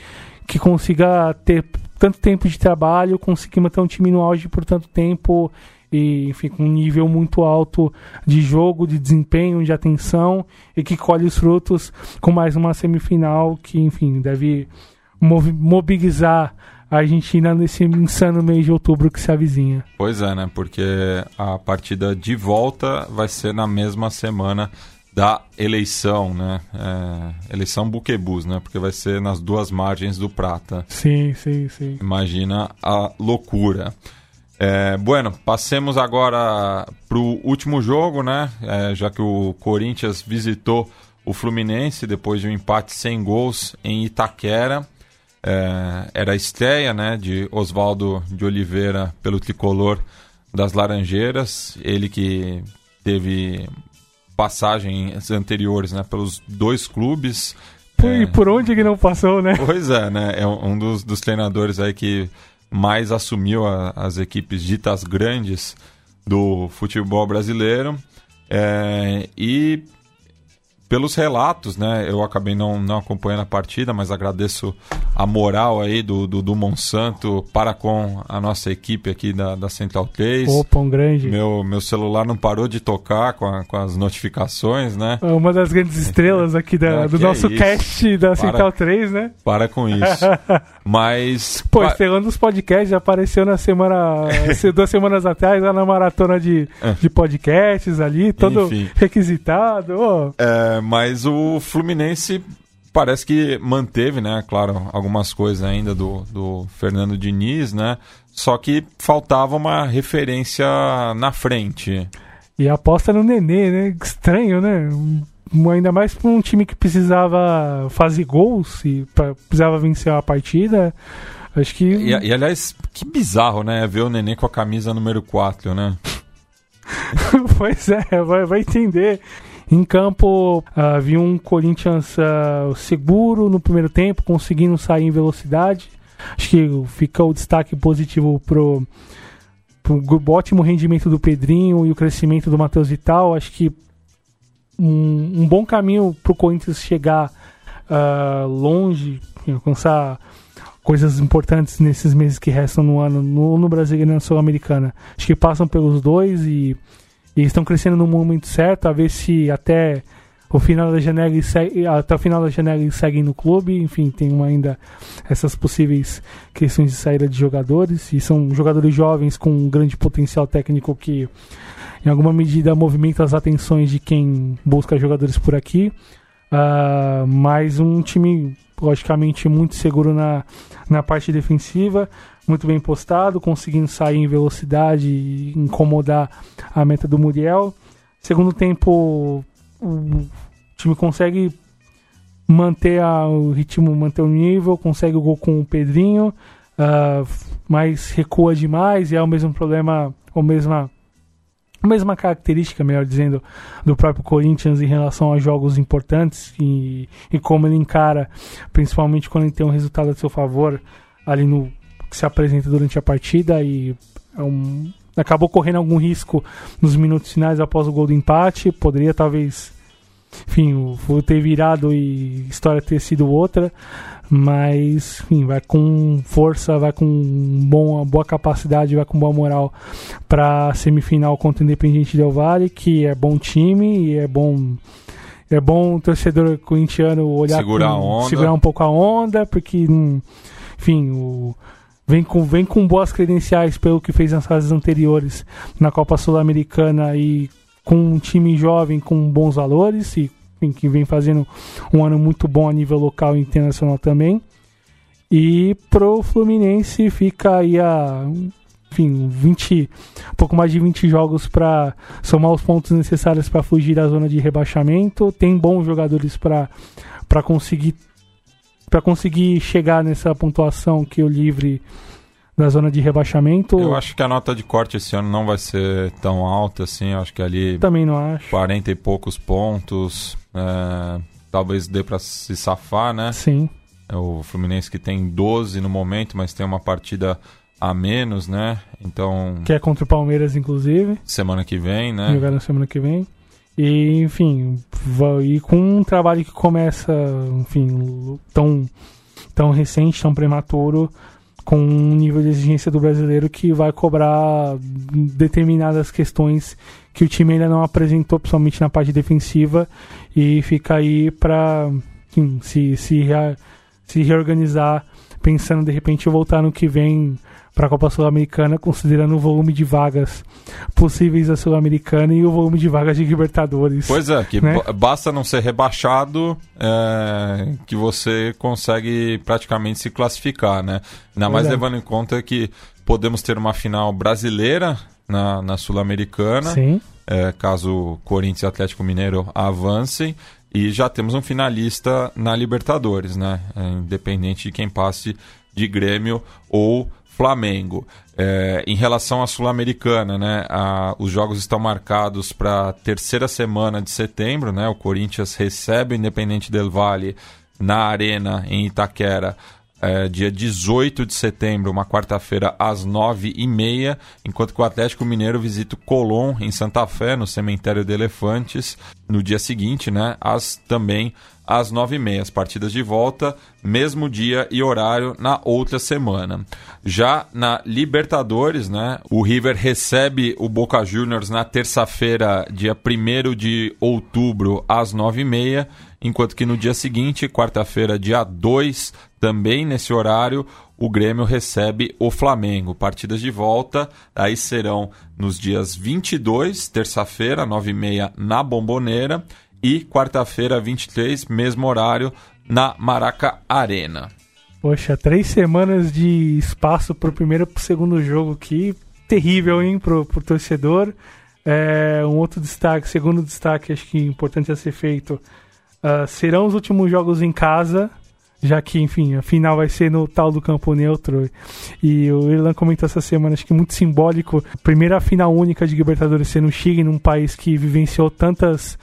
que consiga ter tanto tempo de trabalho, conseguir manter um time no auge por tanto tempo e, enfim, com um nível muito alto de jogo, de desempenho, de atenção e que colhe os frutos com mais uma semifinal que, enfim, deve mobilizar a Argentina nesse insano mês de outubro que se avizinha. Pois é, né? Porque a partida de volta vai ser na mesma semana da eleição, né? É, eleição buquebus, né? Porque vai ser nas duas margens do Prata. Sim, sim, sim. Imagina a loucura. É, bueno, passemos agora para o último jogo, né? É, já que o Corinthians visitou o Fluminense depois de um empate sem gols em Itaquera. É, era a estreia né, de Oswaldo de Oliveira pelo tricolor das Laranjeiras. Ele que teve passagens anteriores né, pelos dois clubes. Por, É, E por onde que não passou, né? Pois é, né? É um um dos, dos treinadores aí que mais assumiu a- as equipes ditas grandes do futebol brasileiro. É, e pelos relatos, né? Eu acabei não, não acompanhando a partida, mas agradeço a moral aí do, do, do Monsanto para com a nossa equipe aqui da, da Central 3. Opa, um grande. Meu, meu celular não parou de tocar com, a- com as notificações, né? É Uma das grandes estrelas aqui da- Ah, do nosso é cast da Para. Central 3, né? Para com isso. Mas. Pô, estrelando os podcasts, já apareceu na semana. se- duas semanas atrás, lá na maratona de, É. de podcasts ali, todo Enfim. requisitado. Ô, É, mas o Fluminense parece que manteve, né? Claro, algumas coisas ainda do, do Fernando Diniz, né? Só que faltava uma referência na frente. E aposta no Nenê, né? Estranho, né? Ainda mais pra um time que precisava fazer gols e precisava vencer a partida. Acho que. E, e, aliás, que bizarro, né? Ver o Nenê com a camisa número 4, né? pois é, vai, vai entender. Em campo, ah, vi um Corinthians ah, seguro no primeiro tempo, conseguindo sair em velocidade. Acho que fica o destaque positivo pro, pro ótimo rendimento do Pedrinho e o crescimento do Matheus Vital. Acho que um, um bom caminho pro Corinthians chegar ah, longe, alcançar coisas importantes nesses meses que restam no ano no, no e na Sul-Americana. Acho que passam pelos dois e, e estão crescendo no momento certo, a ver se até o final da janela eles se- até o final da janela eles seguem no clube, enfim, tem uma ainda essas possíveis questões de saída de jogadores. E são jogadores jovens com um grande potencial técnico que em alguma medida movimenta as atenções de quem busca jogadores por aqui. Ah, mas um time logicamente muito seguro na, na parte defensiva, muito bem postado, conseguindo sair em velocidade e incomodar a meta do Muriel. Segundo tempo, o time consegue manter a- o ritmo, manter o nível, consegue o gol com o Pedrinho, ah, mas recua demais e é o mesmo problema, a mesma, mesma característica, melhor dizendo, do próprio Corinthians em relação a jogos importantes e, e como ele encara, principalmente quando ele tem um resultado a seu favor ali no que se apresenta durante a partida e é um- acabou correndo algum risco nos minutos finais após o gol do empate, poderia talvez enfim, o Flu ter virado e história ter sido outra, mas enfim, vai com força, vai com bom, uma boa capacidade, vai com boa moral para semifinal contra o Independiente Del Valle, que é bom time e é bom é bom o torcedor corintiano olhar Segurar com- a onda. segurar um pouco a onda, porque enfim, o vem com, vem com boas credenciais pelo que fez nas fases anteriores na Copa Sul-Americana e com um time jovem com bons valores e que vem fazendo um ano muito bom a nível local e internacional também. E pro Fluminense fica aí a enfim, 20, um pouco mais de 20 jogos para somar os pontos necessários para fugir da zona de rebaixamento. Tem bons jogadores para conseguir para conseguir chegar nessa pontuação que o Livre da zona de rebaixamento. Eu acho que a nota de corte esse ano não vai ser tão alta assim. Eu acho que ali. Também não acho. 40 e poucos pontos. É, talvez dê para se safar, né? Sim. É o Fluminense que tem 12 no momento, mas tem uma partida a menos, né? Então. Que é contra o Palmeiras, inclusive. Semana que vem, né? Jogar na semana que vem. E, enfim, e com um trabalho que começa, enfim, tão, tão recente, tão prematuro, com um nível de exigência do brasileiro que vai cobrar determinadas questões que o time ainda não apresentou, principalmente na parte defensiva, e fica aí para se, se, se reorganizar, pensando de repente voltar no que vem para a Copa Sul-Americana, considerando o volume de vagas possíveis da Sul-Americana e o volume de vagas de Libertadores. Pois é, que né? basta não ser rebaixado é, que você consegue praticamente se classificar, né? Ainda mais levando em conta que podemos ter uma final brasileira na, na Sul-Americana, é, caso Corinthians e Atlético Mineiro avancem. E já temos um finalista na Libertadores, né? É, independente de quem passe de Grêmio ou Flamengo. É, em relação à Sul-Americana, né, os jogos estão marcados para a terceira semana de setembro. Né, o Corinthians recebe o Independente Del Valle na Arena, em Itaquera, é, dia 18 de setembro, uma quarta-feira, às 9h30, enquanto que o Atlético Mineiro visita o Colón, em Santa Fé, no Cemitério de Elefantes, no dia seguinte, né, às também às nove e meia. As partidas de volta, mesmo dia e horário na outra semana. Já na Libertadores, né, o River recebe o Boca Juniors na terça-feira, dia 1 de outubro, às nove e meia, enquanto que no dia seguinte, quarta-feira, dia 2, também nesse horário, o Grêmio recebe o Flamengo. Partidas de volta, aí serão nos dias 22, terça-feira, 9h30, na Bomboneira, e quarta-feira, 23, mesmo horário, na Maraca Arena. Poxa, três semanas de espaço pro primeiro e pro segundo jogo, que terrível, hein, pro, pro torcedor. É, um outro destaque, segundo destaque, acho que importante a ser feito, uh, serão os últimos jogos em casa já que, enfim, a final vai ser no tal do campo neutro. E o Irlan comentou essa semana, acho que muito simbólico, primeira final única de Libertadores ser no Chile, num país que vivenciou tantas,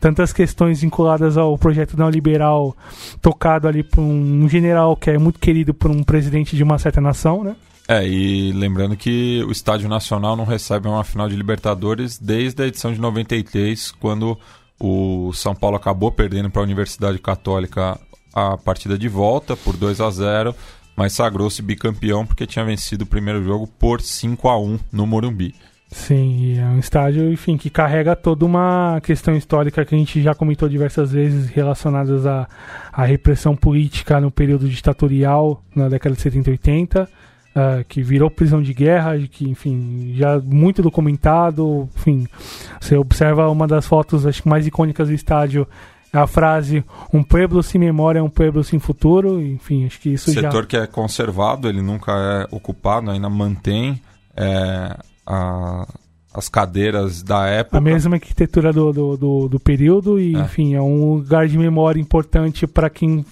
tantas questões vinculadas ao projeto neoliberal, tocado ali por um general que é muito querido por um presidente de uma certa nação, né? É, e lembrando que o Estádio Nacional não recebe uma final de Libertadores desde a edição de 93, quando o São Paulo acabou perdendo para a Universidade Católica a partida de volta por 2 a 0 mas sagrou-se bicampeão porque tinha vencido o primeiro jogo por 5 a 1 no Morumbi. Sim, é um estádio, enfim, que carrega toda uma questão histórica que a gente já comentou diversas vezes relacionadas à, à repressão política no período ditatorial na década de 70 e 80, uh, que virou prisão de guerra, que, enfim, já muito documentado, enfim, você observa uma das fotos acho mais icônicas do estádio a frase um pueblo sem memória é um pueblo sem futuro, enfim, acho que isso Setor já... Setor que é conservado, ele nunca é ocupado, ainda mantém é, a, as cadeiras da época. A mesma arquitetura do, do, do, do período e, é. enfim, é um lugar de memória importante para quem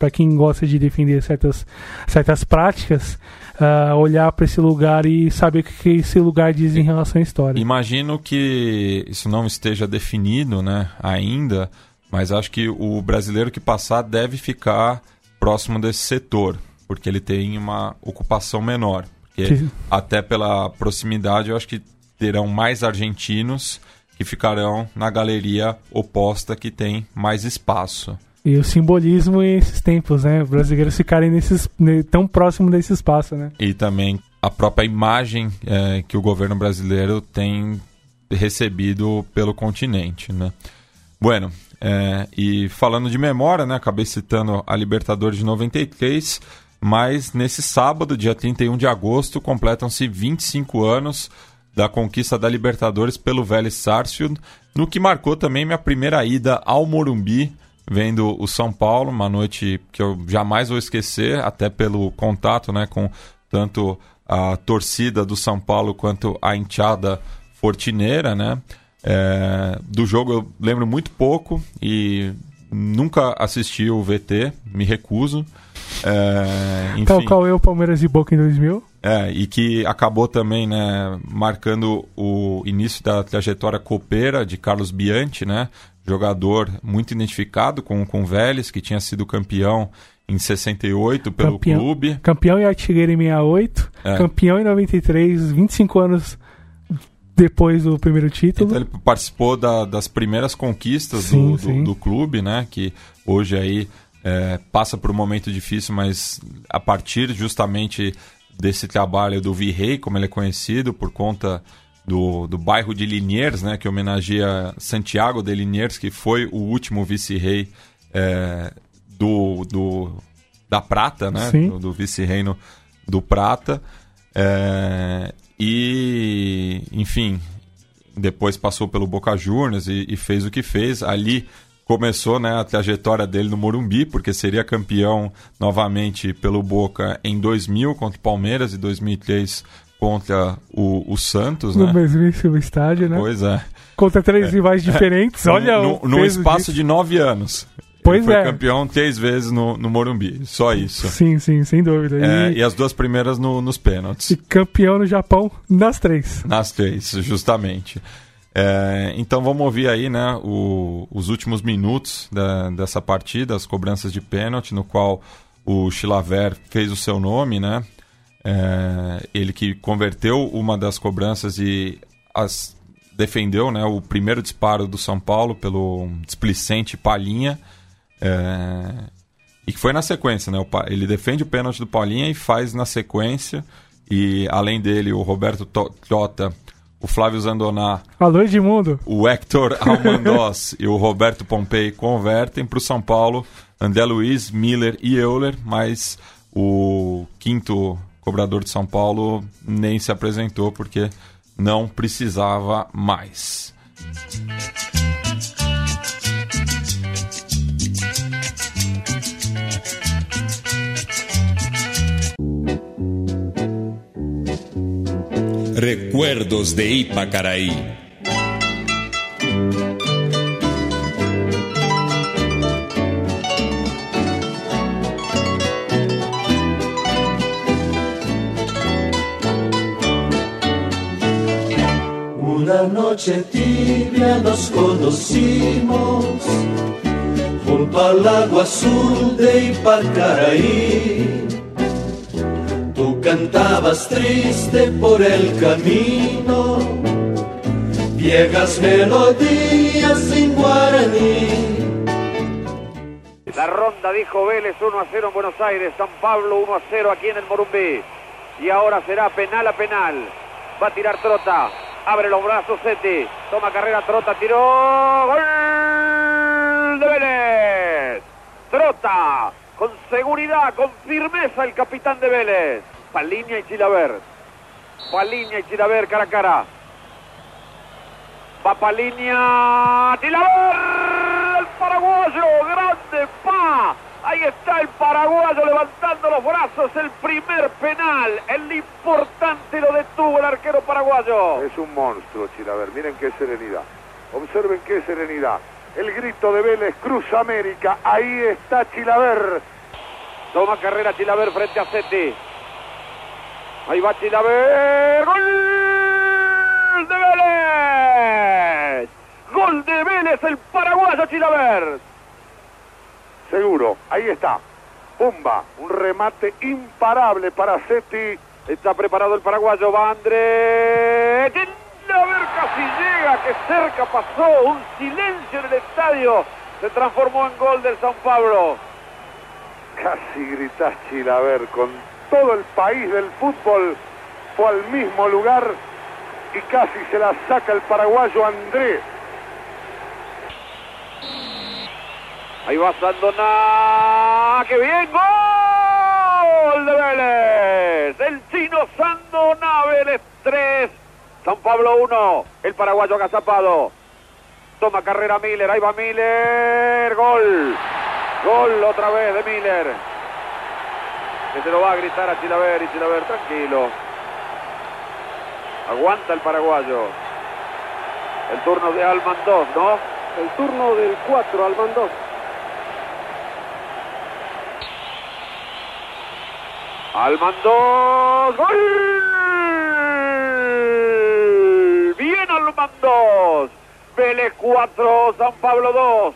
para quem gosta de defender certas, certas práticas, uh, olhar para esse lugar e saber o que esse lugar diz em relação à história. Imagino que isso não esteja definido né, ainda, mas acho que o brasileiro que passar deve ficar próximo desse setor, porque ele tem uma ocupação menor. Porque até pela proximidade, eu acho que terão mais argentinos que ficarão na galeria oposta que tem mais espaço. E o simbolismo esses tempos, né? Os brasileiros ficarem nesses, tão próximo desse espaço, né? E também a própria imagem é, que o governo brasileiro tem recebido pelo continente, né? Bueno, é, e falando de memória, né, acabei citando a Libertadores de 93, mas nesse sábado, dia 31 de agosto, completam-se 25 anos da conquista da Libertadores pelo Vélez Sarsfield, no que marcou também minha primeira ida ao Morumbi, vendo o São Paulo, uma noite que eu jamais vou esquecer, até pelo contato né, com tanto a torcida do São Paulo quanto a enteada fortineira, né? É, do jogo eu lembro muito pouco e nunca assisti o VT, me recuso. É, enfim. Qual, qual o Palmeiras e Boca em 2000? É, e que acabou também, né, marcando o início da trajetória copeira de Carlos Bianchi, né? Jogador muito identificado com, com o Vélez, que tinha sido campeão em 68 pelo Campeão. clube. Campeão em artilheiro em 68, É. campeão em 93, 25 anos depois do primeiro título. Então ele participou da- das primeiras conquistas Sim, do, do, sim. do clube, né? Que hoje aí é, passa por um momento difícil, mas a partir justamente desse trabalho do Virrey, como ele é conhecido, por conta do, do bairro de Liniers, né? Que homenageia Santiago de Liniers, que foi o último vice-rei é, do, do, da Prata, né? Sim. Do, do vice-reino do Prata. É, e, enfim, depois passou pelo Boca Juniors e, e fez o que fez. Ali começou né, a trajetória dele no Morumbi, porque seria campeão novamente pelo Boca em 2000 contra o Palmeiras e 2003 contra o, o Santos, No né? mesmíssimo estádio, né? Pois é. Contra três rivais diferentes. Olha no, o num espaço disso. de nove anos. Pois Ele foi é. campeão três vezes no, no Morumbi. Só isso. Sim, sim, sem dúvida. É, e, e as duas primeiras no- nos pênaltis. e campeão no Japão nas três. Nas três, justamente. É, então vamos ouvir aí né, o- os últimos minutos da- dessa partida, as cobranças de pênalti, no qual o Chilaver fez o seu nome, né? É, ele que converteu uma das cobranças e as defendeu né, o primeiro disparo do São Paulo pelo displicente Palhinha. É, e que foi na sequência, né? ele defende o pênalti do Paulinha e faz na sequência. E além dele, o Roberto To- Tota, o Flávio Zandoná, Alô, Edmundo. o Hector Almandoz e o Roberto Pompei convertem para o São Paulo. André Luiz, Miller e Euler, mas o quinto cobrador de São Paulo nem se apresentou porque não precisava mais. Recuerdos de Ipacaraí. Una noche tibia nos conocimos junto al lago azul de Ipacaraí. Cantabas triste por el camino, viejas melodías en guaraní. La ronda dijo Vélez 1 a 0 en Buenos Aires, San Pablo 1 a 0 aquí en el Morumbí. Y ahora será penal a penal. Va a tirar Trota. Abre los brazos Seti. Toma carrera Trota, tiró. ¡Gol de Vélez! Trota. Con seguridad, con firmeza el capitán de Vélez. Paliña y Chilaver. Paliña y Chilaver cara a cara. Va Paliña. Chilaver. El paraguayo. Grande pa. Ahí está el paraguayo levantando los brazos. El primer penal. El importante lo detuvo el arquero paraguayo. Es un monstruo, Chilaver. Miren qué serenidad. Observen qué serenidad. El grito de Vélez, Cruz América. Ahí está Chilaver. Toma carrera Chilaver frente a Seti. Ahí va Chilaver. ¡Gol de Vélez! ¡Gol de Vélez! El paraguayo Chilaver. Seguro. Ahí está. Pumba. Un remate imparable para Seti. Está preparado el paraguayo. Va André. Chilaver casi llega. Que cerca pasó. Un silencio en el estadio. Se transformó en gol del San Pablo. Casi gritás Chilaver. Con todo el país del fútbol fue al mismo lugar y casi se la saca el paraguayo André. Ahí va Sandoná. ¡Qué bien! ¡Gol de Vélez! El chino Sandoná Vélez 3. San Pablo 1. El paraguayo agazapado. Toma carrera Miller. Ahí va Miller. Gol. Gol otra vez de Miller. Que se lo va a gritar a Chilaver y Chilaver tranquilo. Aguanta el paraguayo. El turno de Almandós, ¿no? El turno del 4, Almandós. Almandós. ¡Gol! Bien Almandós. Vélez 4, San Pablo 2.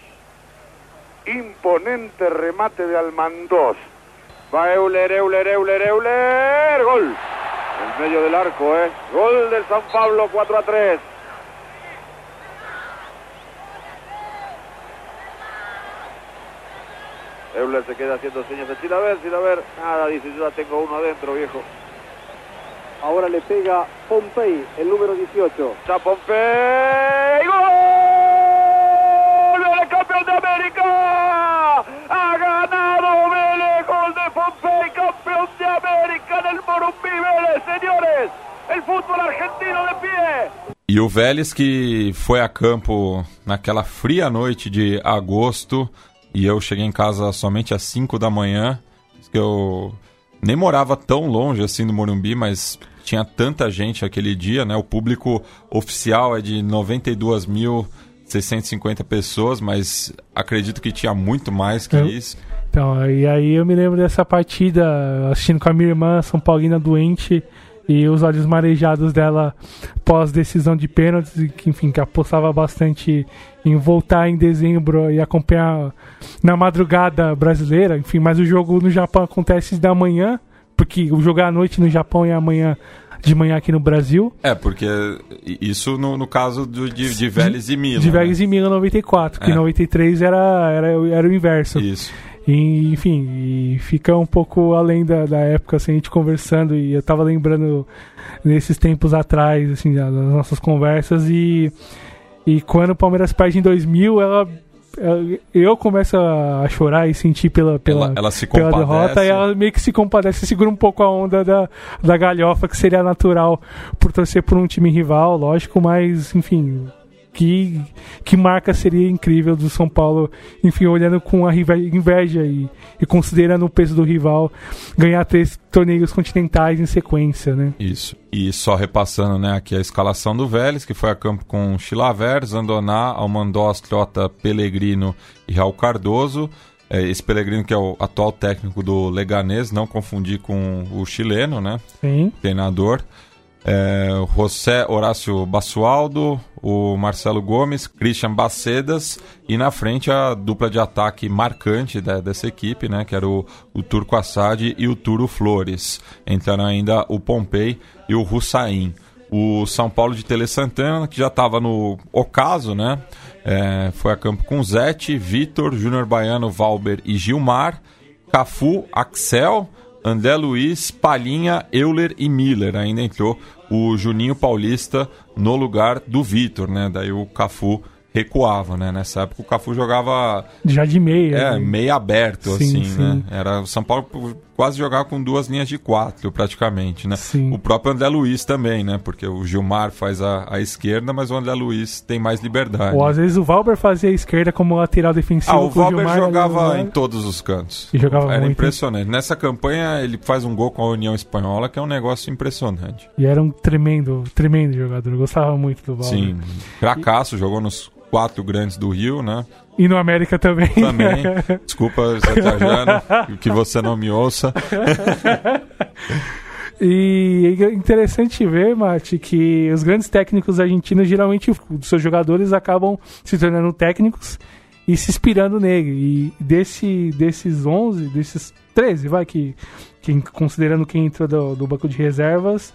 Imponente remate de Almandós. Va Euler, Euler, Euler, Euler. Gol. En medio del arco, ¿eh? Gol del San Pablo 4 a 3. Euler se queda haciendo señas de Chilaver, Chilaver. Nada, dice, yo ya tengo uno adentro, viejo. Ahora le pega Pompey, el número 18. ¡Está Pompey! ¡Gol! ¡Vélez campeón de América! ¡Ha ganado! ¡Gol de Pompey! ¡Campeón de América en el Morumbí Vélez! ¡Señores! ¡El fútbol argentino de pie! E o Vélez que foi a campo naquela fria noite de agosto e eu cheguei em casa somente às 5 da manhã, que eu nem morava tão longe assim do Morumbi, mas tinha tanta gente aquele dia, né? O público oficial é de 92.650 pessoas, mas acredito que tinha muito mais que Eu- isso. Então, e aí eu me lembro dessa partida, assistindo com a minha irmã, São Paulina doente, e os olhos marejados dela pós decisão de pênaltis, e que enfim, que apostava bastante em voltar em dezembro e acompanhar na madrugada brasileira, enfim, mas o jogo no Japão acontece da manhã, porque o jogo é à noite no Japão e amanhã de manhã aqui no Brasil. É, porque isso no, no caso do, de, de Vélez e Milan. De Vegas e Milan 94, que É. 93 era, era, era o inverso. né? Isso. E, enfim, e fica um pouco além da, da época, assim, a gente conversando, e eu tava lembrando nesses tempos atrás, assim, das nossas conversas, e, e quando o Palmeiras perde em 2000, ela, eu começo a chorar e sentir pela, pela, Ela, ela se pela derrota, e ela meio que se compadece, segura um pouco a onda da, da galhofa, que seria natural por torcer por um time rival, lógico, mas, enfim, que, que marca seria incrível do São Paulo, enfim, olhando com a inveja e, e considerando o peso do rival, ganhar três torneios continentais em sequência, né? Isso. E só repassando né, aqui a escalação do Vélez, que foi a campo com Chilaver, Zandoná, Almandós, Trota, Pellegrino e Raul Cardoso. É, esse Pellegrino que é o atual técnico do Leganês, não confundir com o chileno, né? Sim. Treinador. É, José Horácio Basualdo, o Marcelo Gomes, Christian Bacedas e na frente a dupla de ataque marcante da- dessa equipe, né, que era o, o Turco Assad e o Turo Flores. Entraram ainda o Pompei e o Hussain. O São Paulo de Tele Santana, que já estava no ocaso, né? é, foi a campo com Zete, Vitor, Júnior Baiano, Valber e Gilmar. Cafu, Axel, André Luiz, Palhinha, Euler e Miller. Ainda entrou o Juninho Paulista no lugar do Vitor, né? Daí o Cafu recuava, né? Nessa época o Cafu jogava Já de meia. é, né? meio aberto, Sim, assim, sim. né? Era o São Paulo quase jogava com duas linhas de quatro, praticamente, né? Sim. O próprio André Luiz também, né? Porque o Gilmar faz a, a esquerda, mas o André Luiz tem mais liberdade. Ou às vezes o Valber fazia a esquerda como lateral defensivo. Ah, o Valber Gilmar ali jogava lado. em todos os cantos. E jogava Era muito. impressionante. Nessa campanha ele faz um gol com a União Espanhola, que é um negócio impressionante. E era um tremendo, tremendo jogador. Eu gostava muito do Valber. Sim, cracaço, jogou nos quatro grandes do Rio, né? E no América também. Também. Desculpa, Trajano, que você não me ouça. E é interessante ver, Mate, que os grandes técnicos argentinos, geralmente, os seus jogadores acabam se tornando técnicos e se inspirando nele. E desse, desses 11, desses 13, vai, que, que considerando quem entrou do, do banco de reservas,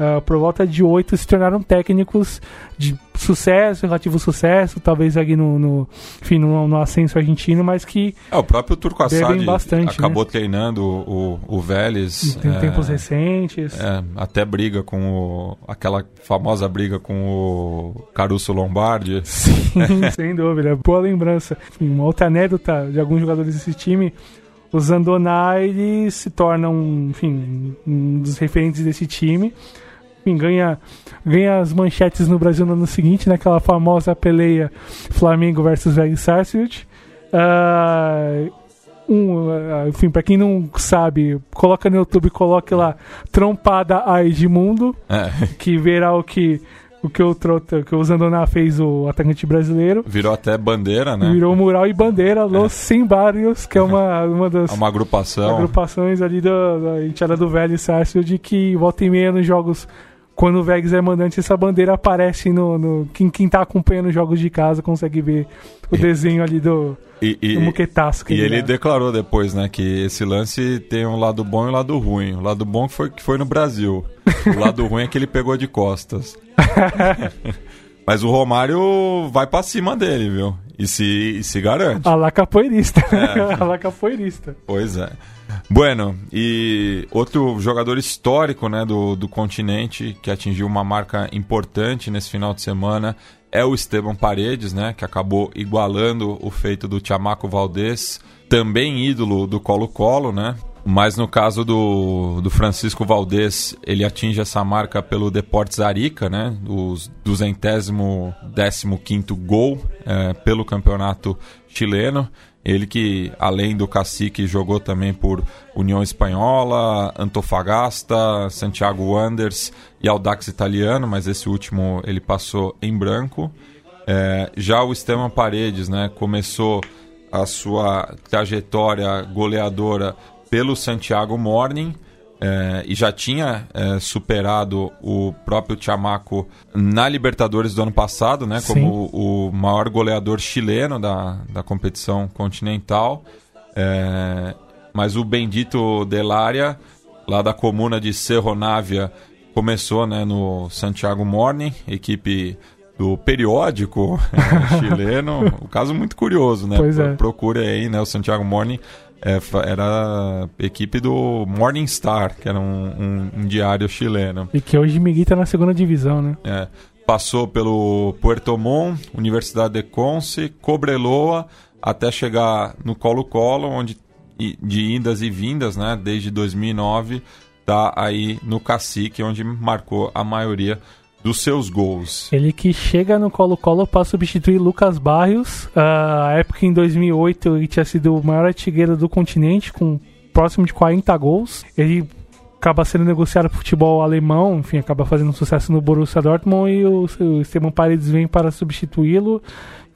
ah, por volta de 8 se tornaram técnicos de sucesso, relativo sucesso, talvez ali no, no, enfim, no, no ascenso argentino, mas que É, o próprio Turco Assad bastante, acabou treinando o, o, Vélez. tem é, tempos recentes. é, até briga com o. aquela famosa briga com o Caruso Lombardi. Sim, sem dúvida. Boa lembrança. Enfim, uma outra anedota de alguns jogadores desse time. O Zandoná, ele se torna um, enfim, um dos referentes desse time. Enfim, ganha, ganha as manchetes no Brasil no ano seguinte, naquela famosa peleia Flamengo versus Velho Sarsfield. Ah, um, ah, enfim, pra quem não sabe, coloca no YouTube, coloque lá Trompada a Edmundo É, que verá o que o que o, Trota, que o Zandoná fez o atacante brasileiro. Virou até bandeira, né? Virou mural e bandeira, Los Simbários, que é uma, uma das Uma agrupação. agrupações ali da, da enteada do velho Sarsfield que volta e meia nos jogos, quando o Vegas é mandante, essa bandeira aparece no. no quem, quem tá acompanhando os jogos de casa consegue ver o desenho ali do, E, e- do muquetaço que e ele dá. declarou depois, né, que esse lance tem um lado bom e um lado ruim. O lado bom foi que foi no Brasil. O lado ruim é que ele pegou de costas. Mas o Romário vai pra cima dele, viu? E se, e se garante. A lá capoeirista. É. a lá capoeirista. Pois é. Bueno, e outro jogador histórico né, do, do continente que atingiu uma marca importante nesse final de semana é o Esteban Paredes, né, que acabou igualando o feito do Chamaco Valdez, também ídolo do Colo-Colo, né? Mas no caso do, do Francisco Valdez, ele atinge essa marca pelo Deportes Arica, né? Os 215 gol eh, pelo campeonato chileno. Ele que, além do cacique, jogou também por União Espanhola, Antofagasta, Santiago Wanderers e Audax Italiano, mas esse último ele passou em branco. É, já o Esteban Paredes né, começou a sua trajetória goleadora pelo Santiago Morning é, e já tinha é, superado o próprio Chamaco na Libertadores do ano passado, né, como o, o maior goleador chileno da, da competição continental. É, mas o Bendito Delaria, lá da comuna de Cerro Navia, começou né, no Santiago Morning, equipe do periódico é, chileno. o caso muito curioso, né? Pois é. Procure aí, né? O Santiago Morning é, era equipe do Morning Star, que era um, um- um diário chileno. E que hoje milita na segunda divisão, né? É, passou pelo Puerto Montt, Universidade de Conce, Cobreloa, até chegar no Colo-Colo, onde de indas e vindas, né, desde 2009, tá aí no Cacique, onde marcou a maioria dos seus gols. Ele que chega no Colo-Colo para substituir Lucas Barrios. Ah, A época em 2008 ele tinha sido o maior artilheiro do continente, com próximo de 40 gols. Ele acaba sendo negociado pro futebol alemão, enfim, acaba fazendo sucesso no Borussia Dortmund e o, o Esteban Paredes vem para substituí-lo.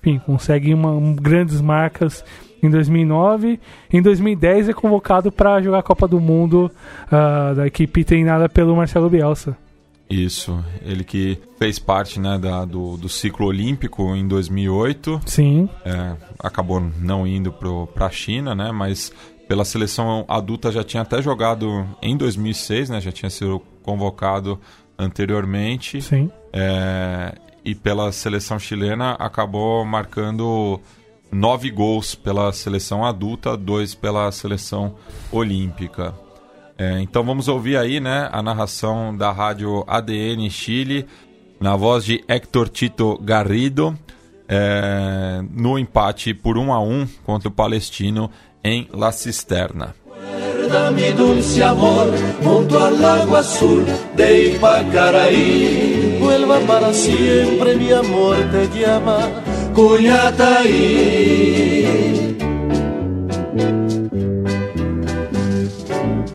Enfim, consegue uma, um- grandes marcas em 2009. Em 2010 é convocado para jogar a Copa do Mundo ah, da equipe treinada pelo Marcelo Bielsa. Isso, ele que fez parte né, da, do, do ciclo olímpico em 2008, Sim, é, acabou não indo para a China, né, mas pela seleção adulta já tinha até jogado em 2006, né, já tinha sido convocado anteriormente. sim. É, e pela seleção chilena acabou marcando nove gols pela seleção adulta, dois pela seleção olímpica. É, então vamos ouvir aí né, a narração da rádio ADN Chile, na voz de Héctor Tito Garrido, é, no empate por 1 a 1 contra o Palestino em La Cisterna. Dulce amor junto al lago azul de Ipacaraí. Vuelva para siempre, mi amor te llama Cuyataí.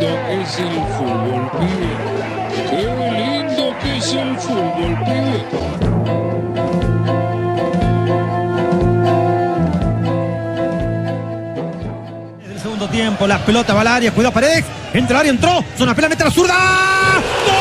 lindo que es el fútbol, pibe. Qué lindo que es el fútbol, pibe. El segundo tiempo, la pelota va al área, cuidado Paredes, entra al área, entró, zona penal, mete la zurda. ¡Gol!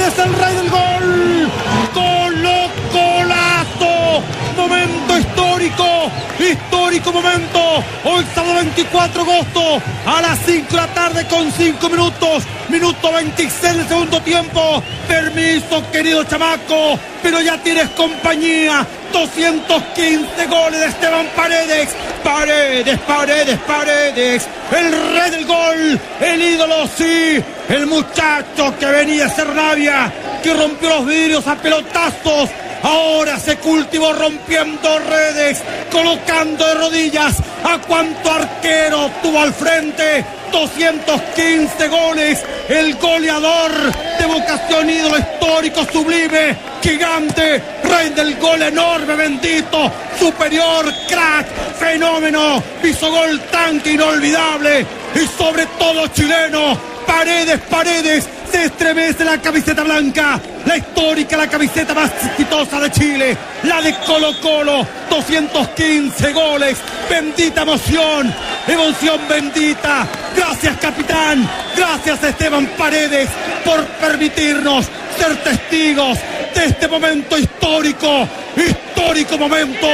Paredes, el rey del gol. ¡Colo Colazo! Momento histórico, histórico momento. Hoy sábado 24 de agosto a las 5 de la tarde con 5 minutos. Minuto 26 del segundo tiempo. Permiso, querido chamaco, pero ya tienes compañía. 215 goles de Esteban Paredes. Paredes, Paredes, Paredes. El rey del gol. El ídolo, sí. El muchacho que venía a ser rabia. Que rompió los vidrios a pelotazos. Ahora se cultivó rompiendo redes, colocando de rodillas a cuanto arquero tuvo al frente. 215 goles, el goleador de vocación ídolo histórico sublime, gigante, rey del gol enorme, bendito, superior, crack, fenómeno, hizo gol tanque inolvidable y sobre todo chileno, paredes, paredes, se estremece la camiseta blanca, la histórica, la camiseta más exitosa de Chile, la de Colo Colo, 215 goles, bendita emoción, emoción bendita, gracias capitán, gracias Esteban Paredes por permitirnos ser testigos de este momento histórico, histórico momento,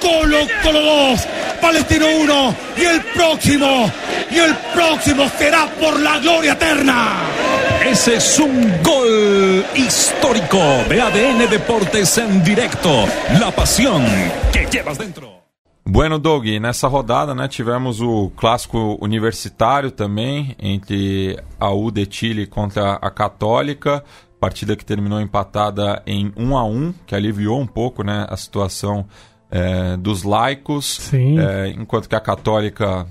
Colo Colo 2, Palestino 1 y el próximo, y el próximo será por la gloria eterna. Ese es un gol histórico de ADN Deportes en directo. La pasión que llevas dentro. Bueno, Doug, nessa rodada né, tivemos o clássico universitário também, entre a U de Chile contra a Católica, partida que terminou empatada em 1 a 1 que aliviou um pouco né, a situação é, dos laicos, é, enquanto que a Católica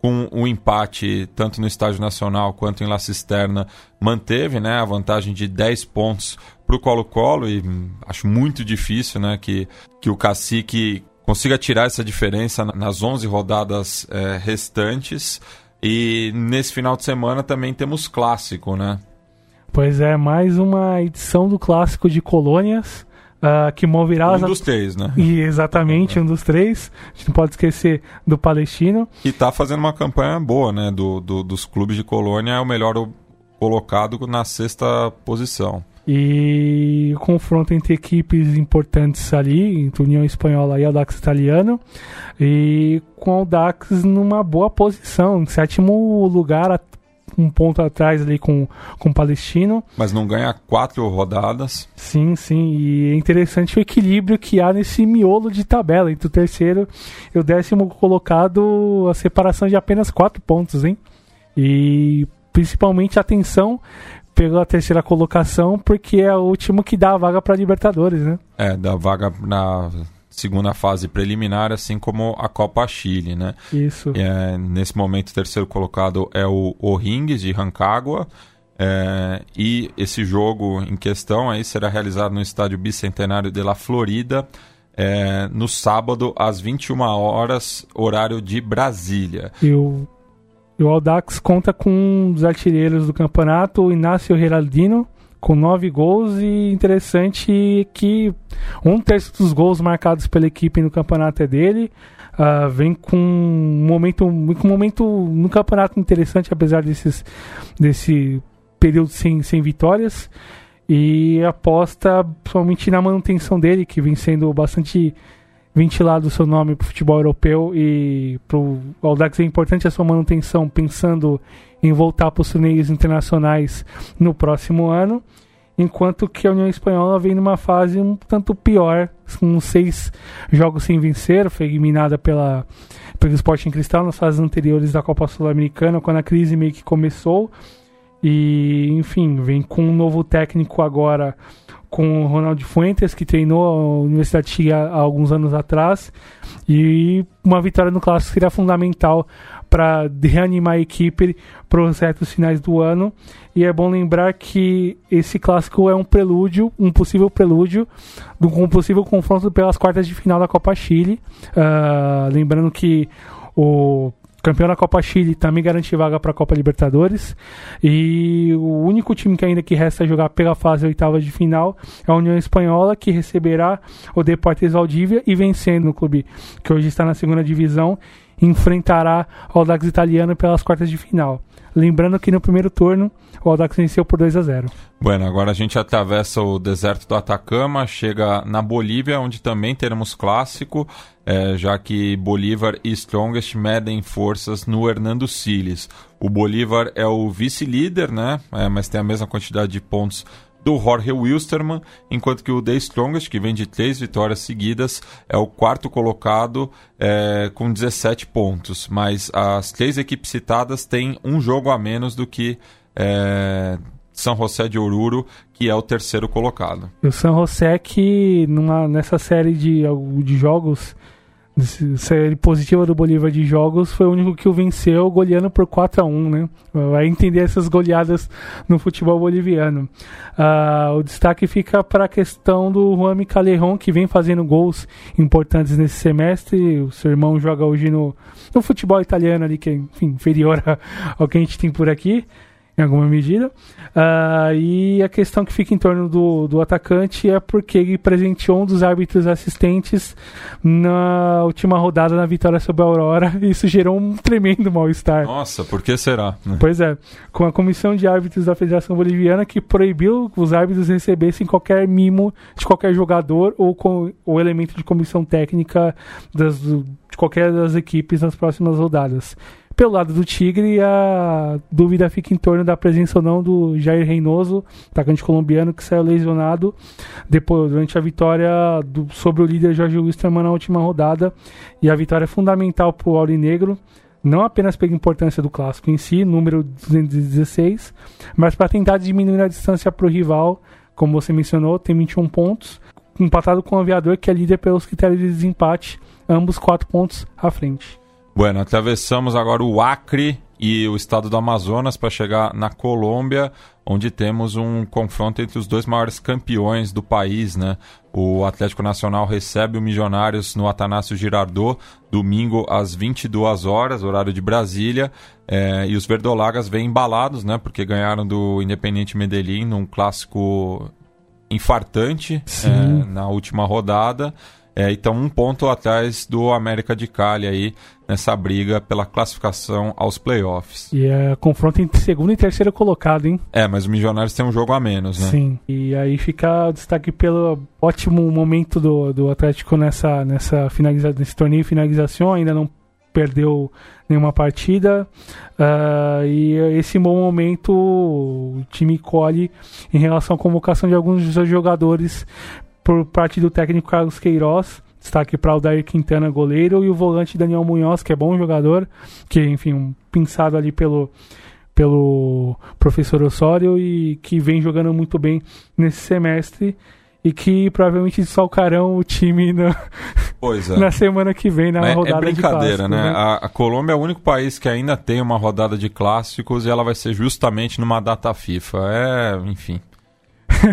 com o empate tanto no Estádio Nacional quanto em La Cisterna, manteve né, a vantagem de 10 pontos para o Colo-Colo e hum, acho muito difícil né, que, que o Cacique consiga tirar essa diferença nas 11 rodadas é, restantes. E nesse final de semana também temos clássico, né? Pois é, mais uma edição do clássico de colônias. Uh, que moverá um dos três, né? E exatamente, um dos três. A gente não pode esquecer do Palestino. E tá fazendo uma campanha boa, né? Do, do dos clubes de colônia, é o melhor colocado na sexta posição. E o confronto entre equipes importantes ali, entre União Espanhola e Audax Italiano. E com o Audax numa boa posição, em sétimo lugar, um ponto atrás ali com, com o Palestino. Mas não ganha quatro rodadas. Sim, sim. E é interessante o equilíbrio que há nesse miolo de tabela entre o terceiro e o décimo colocado, a separação de apenas quatro pontos, hein? E principalmente atenção pela terceira colocação, porque é o último que dá a vaga para Libertadores, né? É, dá vaga na segunda fase preliminar, assim como a Copa Chile, né? Isso. É, nesse momento, o terceiro colocado é o O'Rings de Rancagua. É, e esse jogo em questão aí será realizado no estádio Bicentenário de La Florida é, no sábado às 21 horas, horário de Brasília. E o, e o Audax conta com os artilheiros do campeonato, o Inácio Geraldino, com nove gols e interessante que um terço dos gols marcados pela equipe no campeonato é dele. Uh, vem com um momento, com um momento no campeonato interessante, apesar desses, desse período sem, sem vitórias. E aposta somente na manutenção dele, que vem sendo bastante ventilado o seu nome para o futebol europeu. E para o Audax é importante a sua manutenção, pensando em voltar para os torneios internacionais no próximo ano, enquanto que a União Espanhola vem numa fase um tanto pior, com seis jogos sem vencer, foi eliminada pela, pelo Sporting Cristal nas fases anteriores da Copa Sul-Americana, quando a crise meio que começou. E, enfim, vem com um novo técnico agora, com o Ronaldo Fuentes, que treinou a Universidade de Chile há, alguns anos atrás. E uma vitória no Clássico seria fundamental para reanimar a equipe para os retos finais do ano. E é bom lembrar que esse clássico é um prelúdio, um possível prelúdio de um possível confronto pelas quartas de final da Copa Chile. Uh, lembrando que o campeão da Copa Chile também garante vaga para a Copa Libertadores. E o único time que ainda que resta jogar pela fase oitava de final é a União Espanhola, que receberá o Deportes Valdívia e vencendo o clube que hoje está na segunda divisão enfrentará o Audax italiano pelas quartas de final. Lembrando que no primeiro turno o Audax venceu por 2 a 0. Bueno, agora a gente atravessa o deserto do Atacama, chega na Bolívia, onde também teremos clássico, é, já que Bolívar e Strongest medem forças no Hernando Siles. O Bolívar é o vice-líder, né? É, mas tem a mesma quantidade de pontos do Jorge Wilstermann, enquanto que o The Strongest, que vem de três vitórias seguidas, é o quarto colocado é, com 17 pontos. Mas as três equipes citadas têm um jogo a menos do que é, São José de Oruro, que é o terceiro colocado. O São José que numa, nessa série de, de jogos série positiva do Bolívar de jogos foi o único que o venceu goleando por 4 a 1 né? Vai entender essas goleadas no futebol boliviano. Uh, o destaque fica para a questão do Juan Callejon, que vem fazendo gols importantes nesse semestre. O seu irmão joga hoje no, no futebol italiano ali, que é enfim, inferior ao que a gente tem por aqui em alguma medida. Uh, e a questão que fica em torno do, do atacante é porque ele presenteou um dos árbitros assistentes na última rodada na vitória sobre a Aurora. E isso gerou um tremendo mal-estar. Nossa, por que será? Pois é, com a comissão de árbitros da Federação Boliviana que proibiu que os árbitros recebessem qualquer mimo de qualquer jogador ou com o elemento de comissão técnica das, de qualquer das equipes nas próximas rodadas. Pelo lado do Tigre, a dúvida fica em torno da presença ou não do Jair Reynoso, atacante colombiano que saiu lesionado depois, durante a vitória do, sobre o líder Jorge Wilstermann na última rodada. E a vitória é fundamental para o Aurinegro, não apenas pela importância do clássico em si, número 216, mas para tentar diminuir a distância para o rival, como você mencionou, tem 21 pontos, empatado com o Aviador, que é líder pelos critérios de desempate, ambos 4 pontos à frente. Bueno, atravessamos agora o Acre e o estado do Amazonas para chegar na Colômbia, onde temos um confronto entre os dois maiores campeões do país, né? O Atlético Nacional recebe o Milionários no Atanásio Girardot, domingo às 22 horas, horário de Brasília, é, e os verdolagas vêm embalados, né? Porque ganharam do Independiente Medellín num clássico infartante é, na última rodada. É, então, um ponto atrás do América de Cali aí nessa briga pela classificação aos playoffs. E é confronto entre segundo e terceiro colocado, hein? É, mas o Milionários tem um jogo a menos, né? Sim. E aí fica o destaque pelo ótimo momento do, do Atlético nessa, nessa finaliza, nesse torneio finalização. Ainda não perdeu nenhuma partida. Uh, e esse bom momento o time colhe em relação à convocação de alguns dos seus jogadores por parte do técnico Carlos Queiroz. Destaque para o Dair Quintana, goleiro, e o volante Daniel Munhoz, que é bom jogador, que, enfim, um pinçado ali pelo, pelo professor Osório e que vem jogando muito bem nesse semestre e que provavelmente salcarão o time na, é. na semana que vem na é, rodada é brincadeira, de né? né? A, a, Colômbia é o único país que ainda tem uma rodada de clássicos e ela vai ser justamente numa data FIFA. É, enfim.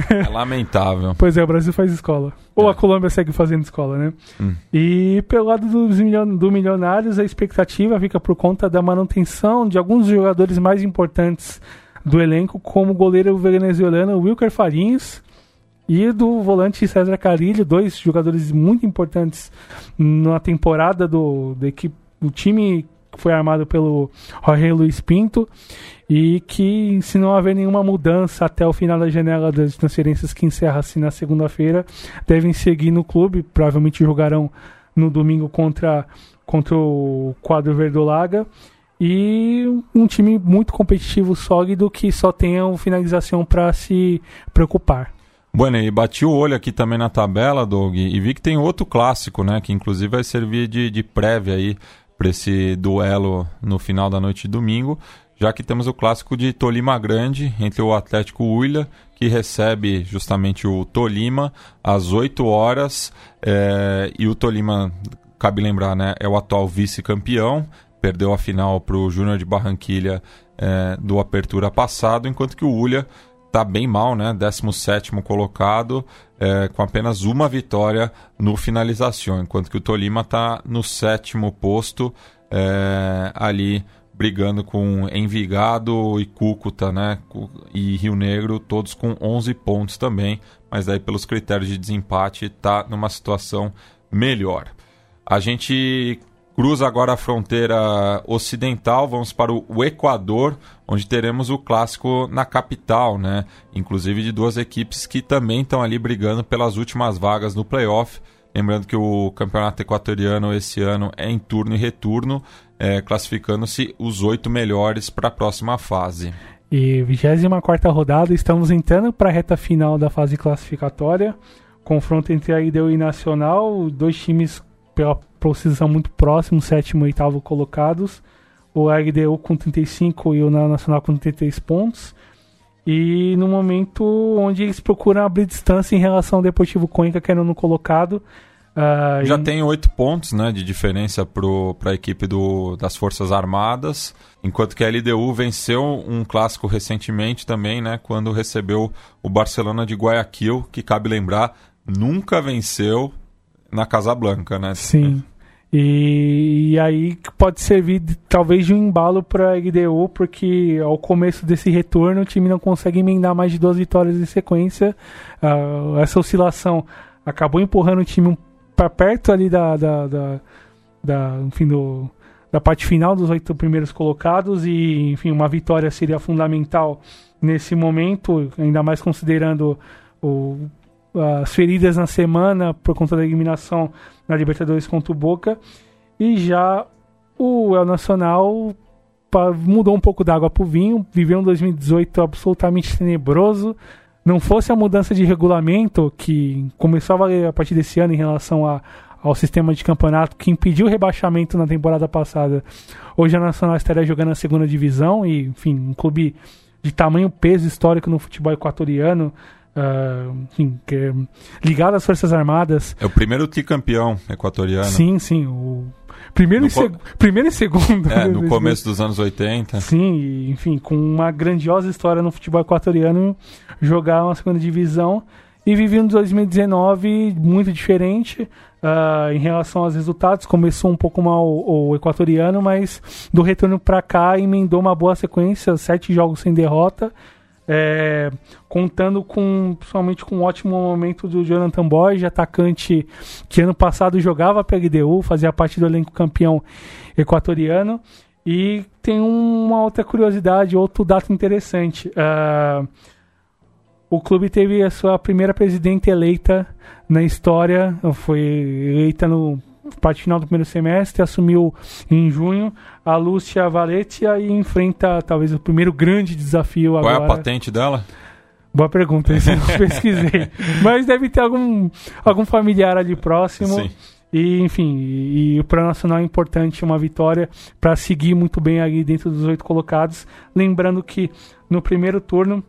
É lamentável. pois é, o Brasil faz escola. Ou é. a Colômbia segue fazendo escola, né? Hum. E pelo lado dos milion do Milionários, a expectativa fica por conta da manutenção de alguns jogadores mais importantes do elenco, como o goleiro venezuelano Wilker Farinhas e do volante César Carilho, dois jogadores muito importantes na temporada do, do equipe, do time que foi armado pelo Jorge Luiz Pinto e que, se não haver nenhuma mudança até o final da janela das transferências que encerra-se na segunda-feira, devem seguir no clube. Provavelmente jogarão no domingo contra, contra o quadro Verdolaga. E um time muito competitivo, sólido, que só tenha uma finalização para se preocupar. Bueno, e bati o olho aqui também na tabela, Doug, e vi que tem outro clássico, né? Que inclusive vai servir de, de prévia aí para esse duelo no final da noite de domingo, já que temos o clássico de Tolima Grande entre o Atlético Huila, que recebe justamente o Tolima às 8 horas, é, e o Tolima, cabe lembrar, né, é o atual vice-campeão, perdeu a final para o Júnior de Barranquilha é, do Apertura passado, enquanto que o Huila está bem mal, né? 17 colocado, é, com apenas uma vitória no finalização, enquanto que o Tolima está no sétimo posto, é, ali brigando com Envigado e Cúcuta, né? E Rio Negro, todos com 11 pontos também, mas daí pelos critérios de desempate está numa situação melhor. A gente cruza agora a fronteira ocidental, vamos para o Equador, onde teremos o clássico na capital, né? Inclusive de duas equipes que também estão ali brigando pelas últimas vagas no playoff. Lembrando que o campeonato equatoriano esse ano é em turno e retorno, é, classificando-se os oito melhores para a próxima fase. E 24 rodada, estamos entrando para a reta final da fase classificatória. Confronto entre a IDU e Nacional, dois times pela posição muito próximo, sétimo e oitavo colocados. O RDU com 35 e o Nacional com 33 pontos. E no momento onde eles procuram abrir distância em relação ao Deportivo Cuenca, que era no colocado. Uh, Já tem oito pontos né, de diferença para a equipe do, das Forças Armadas, enquanto que a LDU venceu um clássico recentemente também, né, quando recebeu o Barcelona de Guayaquil, que cabe lembrar, nunca venceu na Casablanca, né? Sim. E, e, aí pode servir de, talvez de um embalo para a LDU, porque ao começo desse retorno o time não consegue emendar mais de duas vitórias em sequência. Uh, essa oscilação acabou empurrando o time para perto ali da, da, da, da, enfim, do, da parte final dos oito primeiros colocados e enfim uma vitória seria fundamental nesse momento, ainda mais considerando o as feridas na semana por conta da eliminação na Libertadores contra o Boca. E já o El Nacional mudou um pouco da água para o vinho, viveu um 2018 absolutamente tenebroso. Não fosse a mudança de regulamento que começou a valer a partir desse ano em relação a, ao sistema de campeonato que impediu o rebaixamento na temporada passada. Hoje a Nacional estaria jogando a segunda divisão e, enfim, um clube de tamanho peso histórico no futebol equatoriano, Uh, enfim, é ligado às Forças Armadas. É o primeiro tricampeão equatoriano. Sim, sim. O primeiro, e, co... primeiro e segundo. É, no começo dos anos 80. Sim, enfim, com uma grandiosa história no futebol equatoriano, jogar uma segunda divisão. E vivi um 2019 muito diferente uh, em relação aos resultados. Começou um pouco mal o, o equatoriano, mas do retorno para cá emendou uma boa sequência, sete jogos sem derrota é, contando com principalmente com um ótimo momento do Jonathan Borges, atacante que ano passado jogava para a LDU, fazia parte do elenco campeão equatoriano. E tem uma outra curiosidade, outro dado interessante. Uh, o clube teve a sua primeira presidente eleita na história, foi eleita no parte final do primeiro semestre, assumiu em junho a Lúcia Valetia e enfrenta talvez o primeiro grande desafio Qual agora. Qual é a patente dela? Boa pergunta, isso eu não pesquisei. Mas deve ter algum, algum familiar ali próximo. Sim. E, enfim, e, e para o Nacional é importante uma vitória para seguir muito bem ali dentro dos oito colocados. Lembrando que no primeiro turno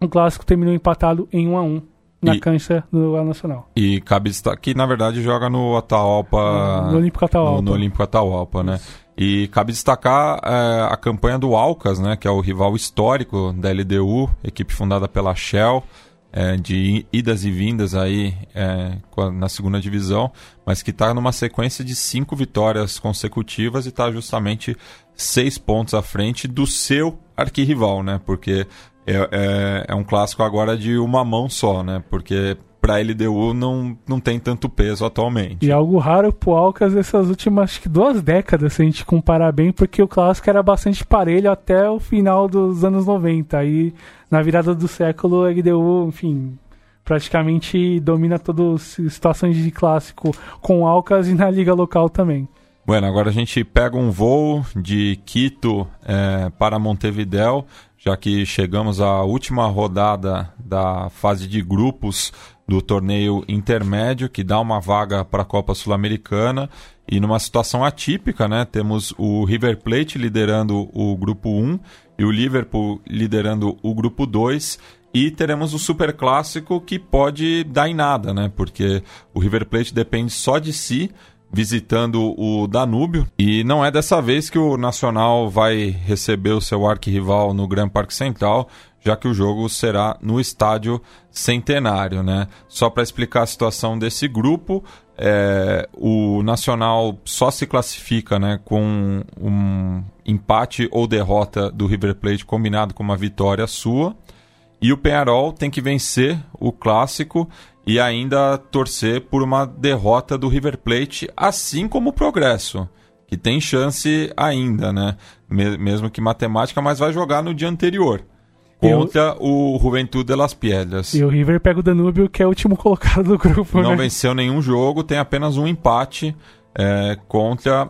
o clássico terminou empatado em 1 a 1 na e, cancha do Nacional. E cabe destacar que, na verdade, joga no Atahualpa... No Olímpico Atahualpa. No, no Olímpico Atahualpa, né? E cabe destacar é, a campanha do Alcas, né? Que é o rival histórico da LDU, equipe fundada pela Shell, é, de idas e vindas aí é, na segunda divisão, mas que está numa sequência de cinco vitórias consecutivas e está justamente seis pontos à frente do seu arquirrival, né? Porque é, é, é, um clássico agora de uma mão só, né? Porque para LDU não, não tem tanto peso atualmente. E algo raro pro Alcas nessas últimas duas décadas, se a gente comparar bem, porque o clássico era bastante parelho até o final dos anos 90. Aí na virada do século, a LDU, enfim, praticamente domina todas as situações de clássico com o Alcas e na liga local também. Bueno, agora a gente pega um voo de Quito é, para Montevideo já que chegamos à última rodada da fase de grupos do torneio intermédio, que dá uma vaga para a Copa Sul-Americana. E numa situação atípica, né? Temos o River Plate liderando o grupo 1 e o Liverpool liderando o grupo 2. E teremos o Super Clássico que pode dar em nada, né? Porque o River Plate depende só de si visitando o Danúbio. E não é dessa vez que o Nacional vai receber o seu arquirrival no Gran Parque Central, já que o jogo será no estádio Centenário, né? Só para explicar a situação desse grupo, é, o Nacional só se classifica né, com um empate ou derrota do River Plate combinado com uma vitória sua. E o Penharol tem que vencer o clássico e ainda torcer por uma derrota do River Plate, assim como o Progresso. que tem chance ainda, né? Mesmo que matemática, mas vai jogar no dia anterior. Contra o Juventude de las Piedras. E o River pega o Danúbio, que é o último colocado do grupo. Não né? venceu nenhum jogo, tem apenas um empate é, contra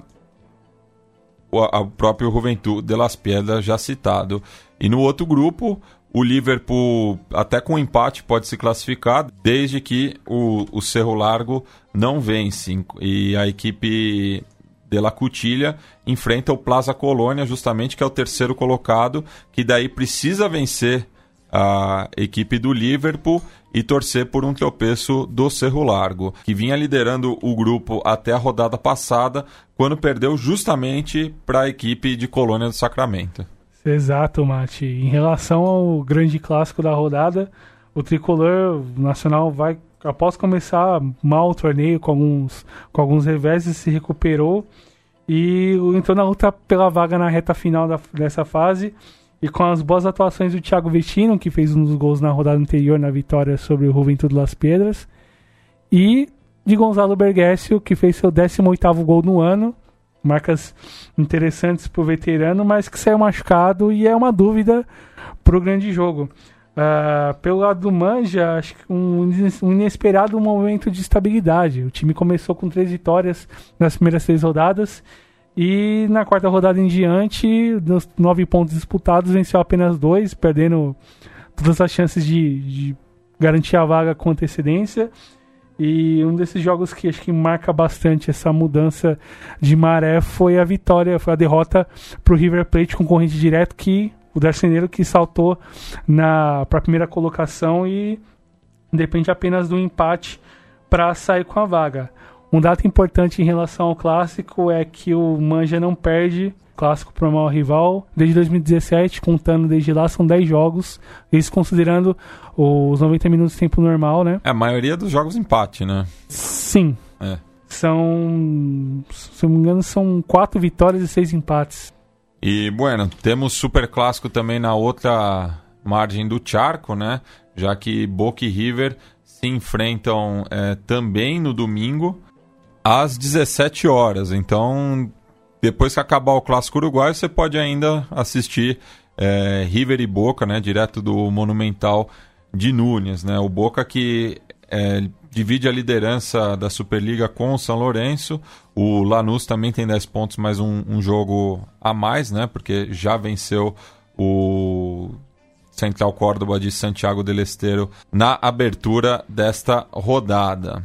o, o próprio Juventude de las Piedras, já citado. E no outro grupo, o Liverpool, até com empate, pode se classificar, desde que o, o Cerro Largo não vence. E a equipe de La Cutilha enfrenta o Plaza Colônia, justamente, que é o terceiro colocado, que daí precisa vencer a equipe do Liverpool e torcer por um tropeço do Cerro Largo, que vinha liderando o grupo até a rodada passada, quando perdeu justamente para a equipe de Colônia do Sacramento. Exato, Mate. Em relação ao grande clássico da rodada, o tricolor nacional vai, após começar mal o torneio, com alguns, com alguns reveses, se recuperou e entrou na luta pela vaga na reta final da, dessa fase. E com as boas atuações do Thiago Vestino, que fez um dos gols na rodada anterior na vitória sobre o Juventude Las Pedras, e de Gonzalo Bergessio, que fez seu 18º gol no ano, marcas interessantes para o veterano, mas que saiu machucado e é uma dúvida para o grande jogo. Uh, pelo lado do Manja, acho que um, um, inesperado momento de estabilidade. O time começou com três vitórias nas primeiras três rodadas e na quarta rodada em diante, dos nove pontos disputados, venceu apenas dois, perdendo todas as chances de, de garantir a vaga com antecedência. E um desses jogos que acho que marca bastante essa mudança de maré foi a vitória, foi a derrota para o River Plate concorrente direto que o Darceneiro que saltou na para a primeira colocação e depende apenas do empate para sair com a vaga. Um dado importante em relação ao clássico é que o Manja não perde clássico para o maior rival desde 2017, contando desde lá são 10 jogos, isso considerando os 90 minutos de tempo normal, né? É, a maioria dos jogos empate, né? Sim. É. São, se não me engano, são 4 vitórias e 6 empates. E, bueno, temos super clássico também na outra margem do charco, né? Já que Boca e River se enfrentam é, também no domingo às 17 horas. Então, depois que acabar o Clássico Uruguai, você pode ainda assistir é, River e Boca, né, direto do Monumental de Núñez. Né? O Boca que é, divide a liderança da Superliga com o São Lourenço. O Lanús também tem 10 pontos, mais um, um jogo a mais, né? porque já venceu o Central Córdoba de Santiago del Esteiro na abertura desta rodada.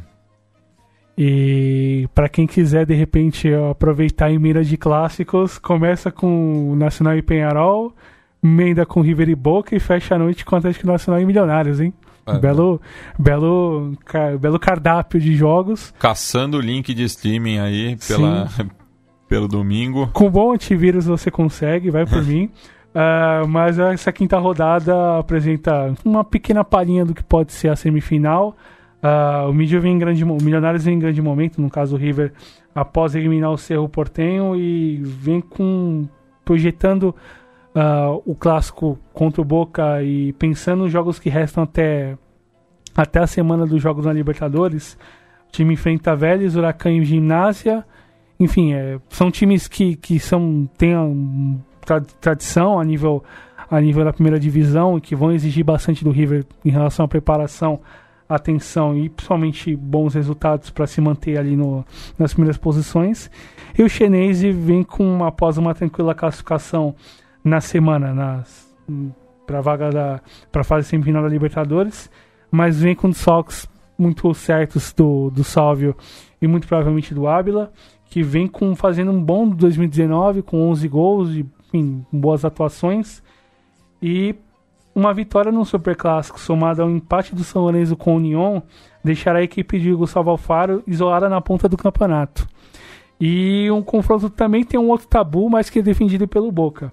E para quem quiser de repente aproveitar em mira de clássicos, começa com Nacional e Penharol, emenda com River e Boca e fecha a noite com o Atlético Nacional e Milionários, hein? É. Belo, belo, belo cardápio de jogos. Caçando o link de streaming aí pela, pelo domingo. Com bom antivírus você consegue, vai por mim. Uh, mas essa quinta rodada apresenta uma pequena palhinha do que pode ser a semifinal. Uh, o Mídia vem em grande, o Milionários vem em grande momento, no caso o River, após eliminar o Cerro Portenho e vem com projetando uh, o clássico contra o Boca e pensando nos jogos que restam até até a semana dos jogos na Libertadores. O time enfrenta Vélez, Huracan e Gimnásia. Enfim, é, são times que, que são têm um, tra tradição a nível a nível da primeira divisão e que vão exigir bastante do River em relação à preparação atenção e principalmente bons resultados para se manter ali no, nas primeiras posições. E o Chenese vem com após uma tranquila classificação na semana para vaga da para fase semifinal da Libertadores, mas vem com desfalques muito certos do, do Sálvio e muito provavelmente do Ábila, que vem com fazendo um bom 2019 com 11 gols e enfim, boas atuações e uma vitória no Superclássico somada ao empate do São Lourenço com o União deixará a equipe de Gustavo Alfaro isolada na ponta do campeonato. E um confronto também tem um outro tabu, mas que é defendido pelo Boca.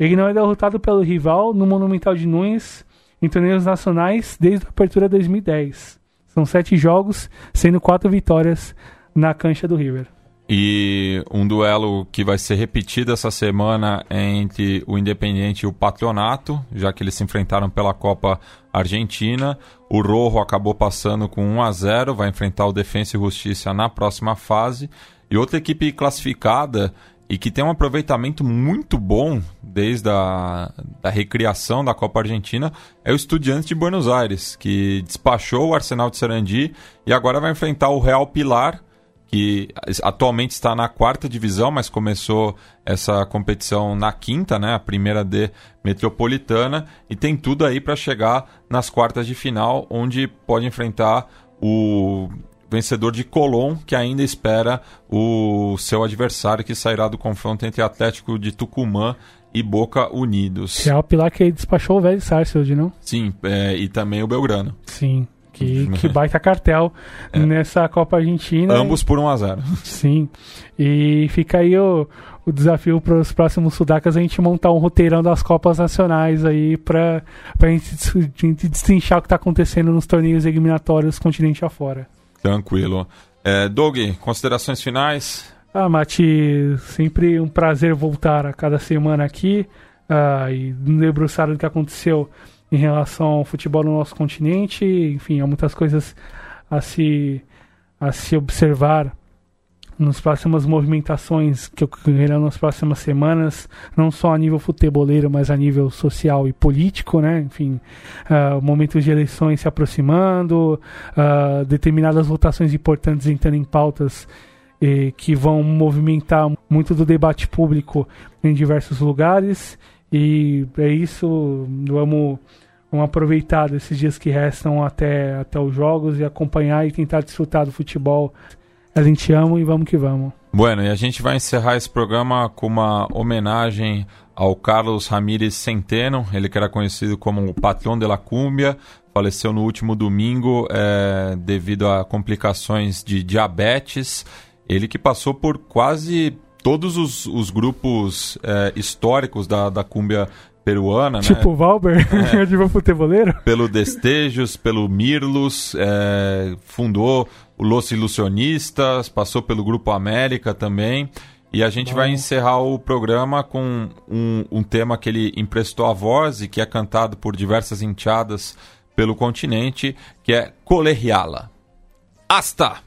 Ele não é derrotado pelo rival no Monumental de Nunes em torneios nacionais desde a abertura de 2010. São sete jogos, sendo quatro vitórias na cancha do River. E um duelo que vai ser repetido essa semana entre o Independiente e o Patronato, já que eles se enfrentaram pela Copa Argentina. O Rojo acabou passando com 1 a 0, vai enfrentar o Defensa e Justiça na próxima fase. E outra equipe classificada e que tem um aproveitamento muito bom desde a da recriação da Copa Argentina é o Estudiantes de Buenos Aires, que despachou o Arsenal de Sarandi e agora vai enfrentar o Real Pilar, que atualmente está na quarta divisão, mas começou essa competição na quinta, né, a primeira D metropolitana, e tem tudo aí para chegar nas quartas de final, onde pode enfrentar o vencedor de Colón, que ainda espera o seu adversário que sairá do confronto entre Atlético de Tucumã e Boca Unidos. Real Pilar que despachou o velho Sarsfield, não? Sim, é, e também o Belgrano. Sim. Que, que baita cartel é. nessa Copa Argentina. Ambos por 1 a 0 Sim. E fica aí o, o desafio para os próximos sudacas a gente montar um roteirão das Copas Nacionais aí para a gente, gente destrinchar o que está acontecendo nos torneios eliminatórios continente afora. Tranquilo. É, Doug, considerações finais? Ah, Mati, sempre um prazer voltar a cada semana aqui uh, e debruçar do que aconteceu em relação ao futebol no nosso continente. Enfim, há muitas coisas a se, a se observar nas próximas movimentações que ocorrerão nas próximas semanas, não só a nível futeboleiro, mas a nível social e político, né? Enfim, uh, momentos de eleições se aproximando, uh, determinadas votações importantes entrando em pautas eh, que vão movimentar muito do debate público em diversos lugares. E é isso, vamos Vamos aproveitar esses dias que restam até, até os jogos e acompanhar e tentar desfrutar do futebol. A gente ama e vamos que vamos. Bueno, e a gente vai encerrar esse programa com uma homenagem ao Carlos Ramírez Centeno, ele que era conhecido como o patrão de la cumbia, faleceu no último domingo é, devido a complicações de diabetes. Ele que passou por quase todos os, os grupos é, históricos da, da cúmbia peruana, tipo né? Tipo Valber, é. de futeboleiro? Pelo Destejos, pelo Mirlos, é, fundou o Los Ilusionistas, passou pelo Grupo América também. E a gente Bom. vai encerrar o programa com um, um, tema que ele emprestou a voz e que é cantado por diversas enteadas pelo continente, que é Colegiala. Hasta!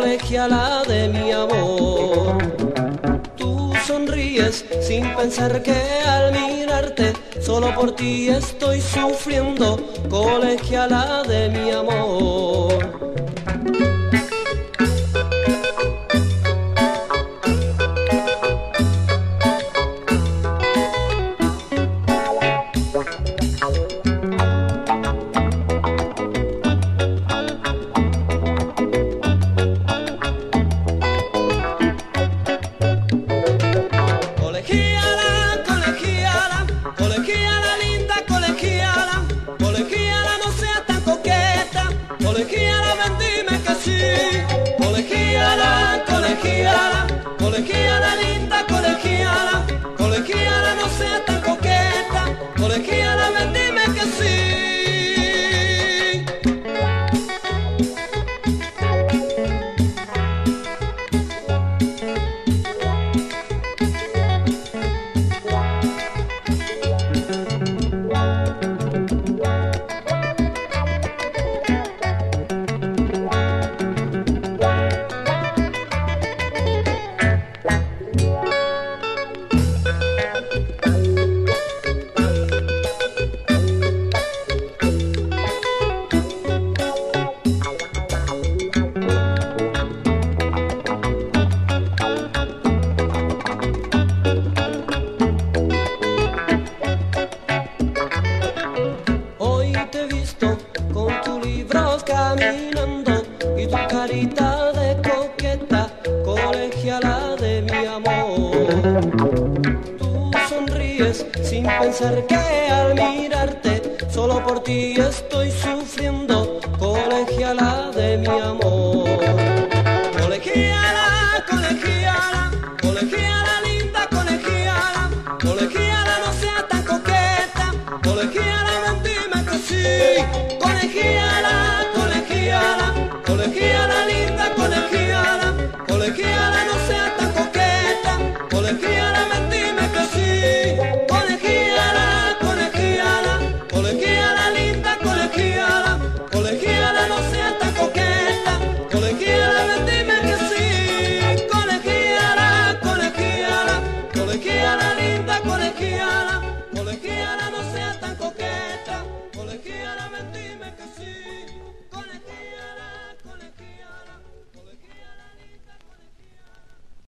colegiala de mi amor. Tú sonríes sin pensar que al mirarte, solo por ti estoy sufriendo, colegiala de mi amor.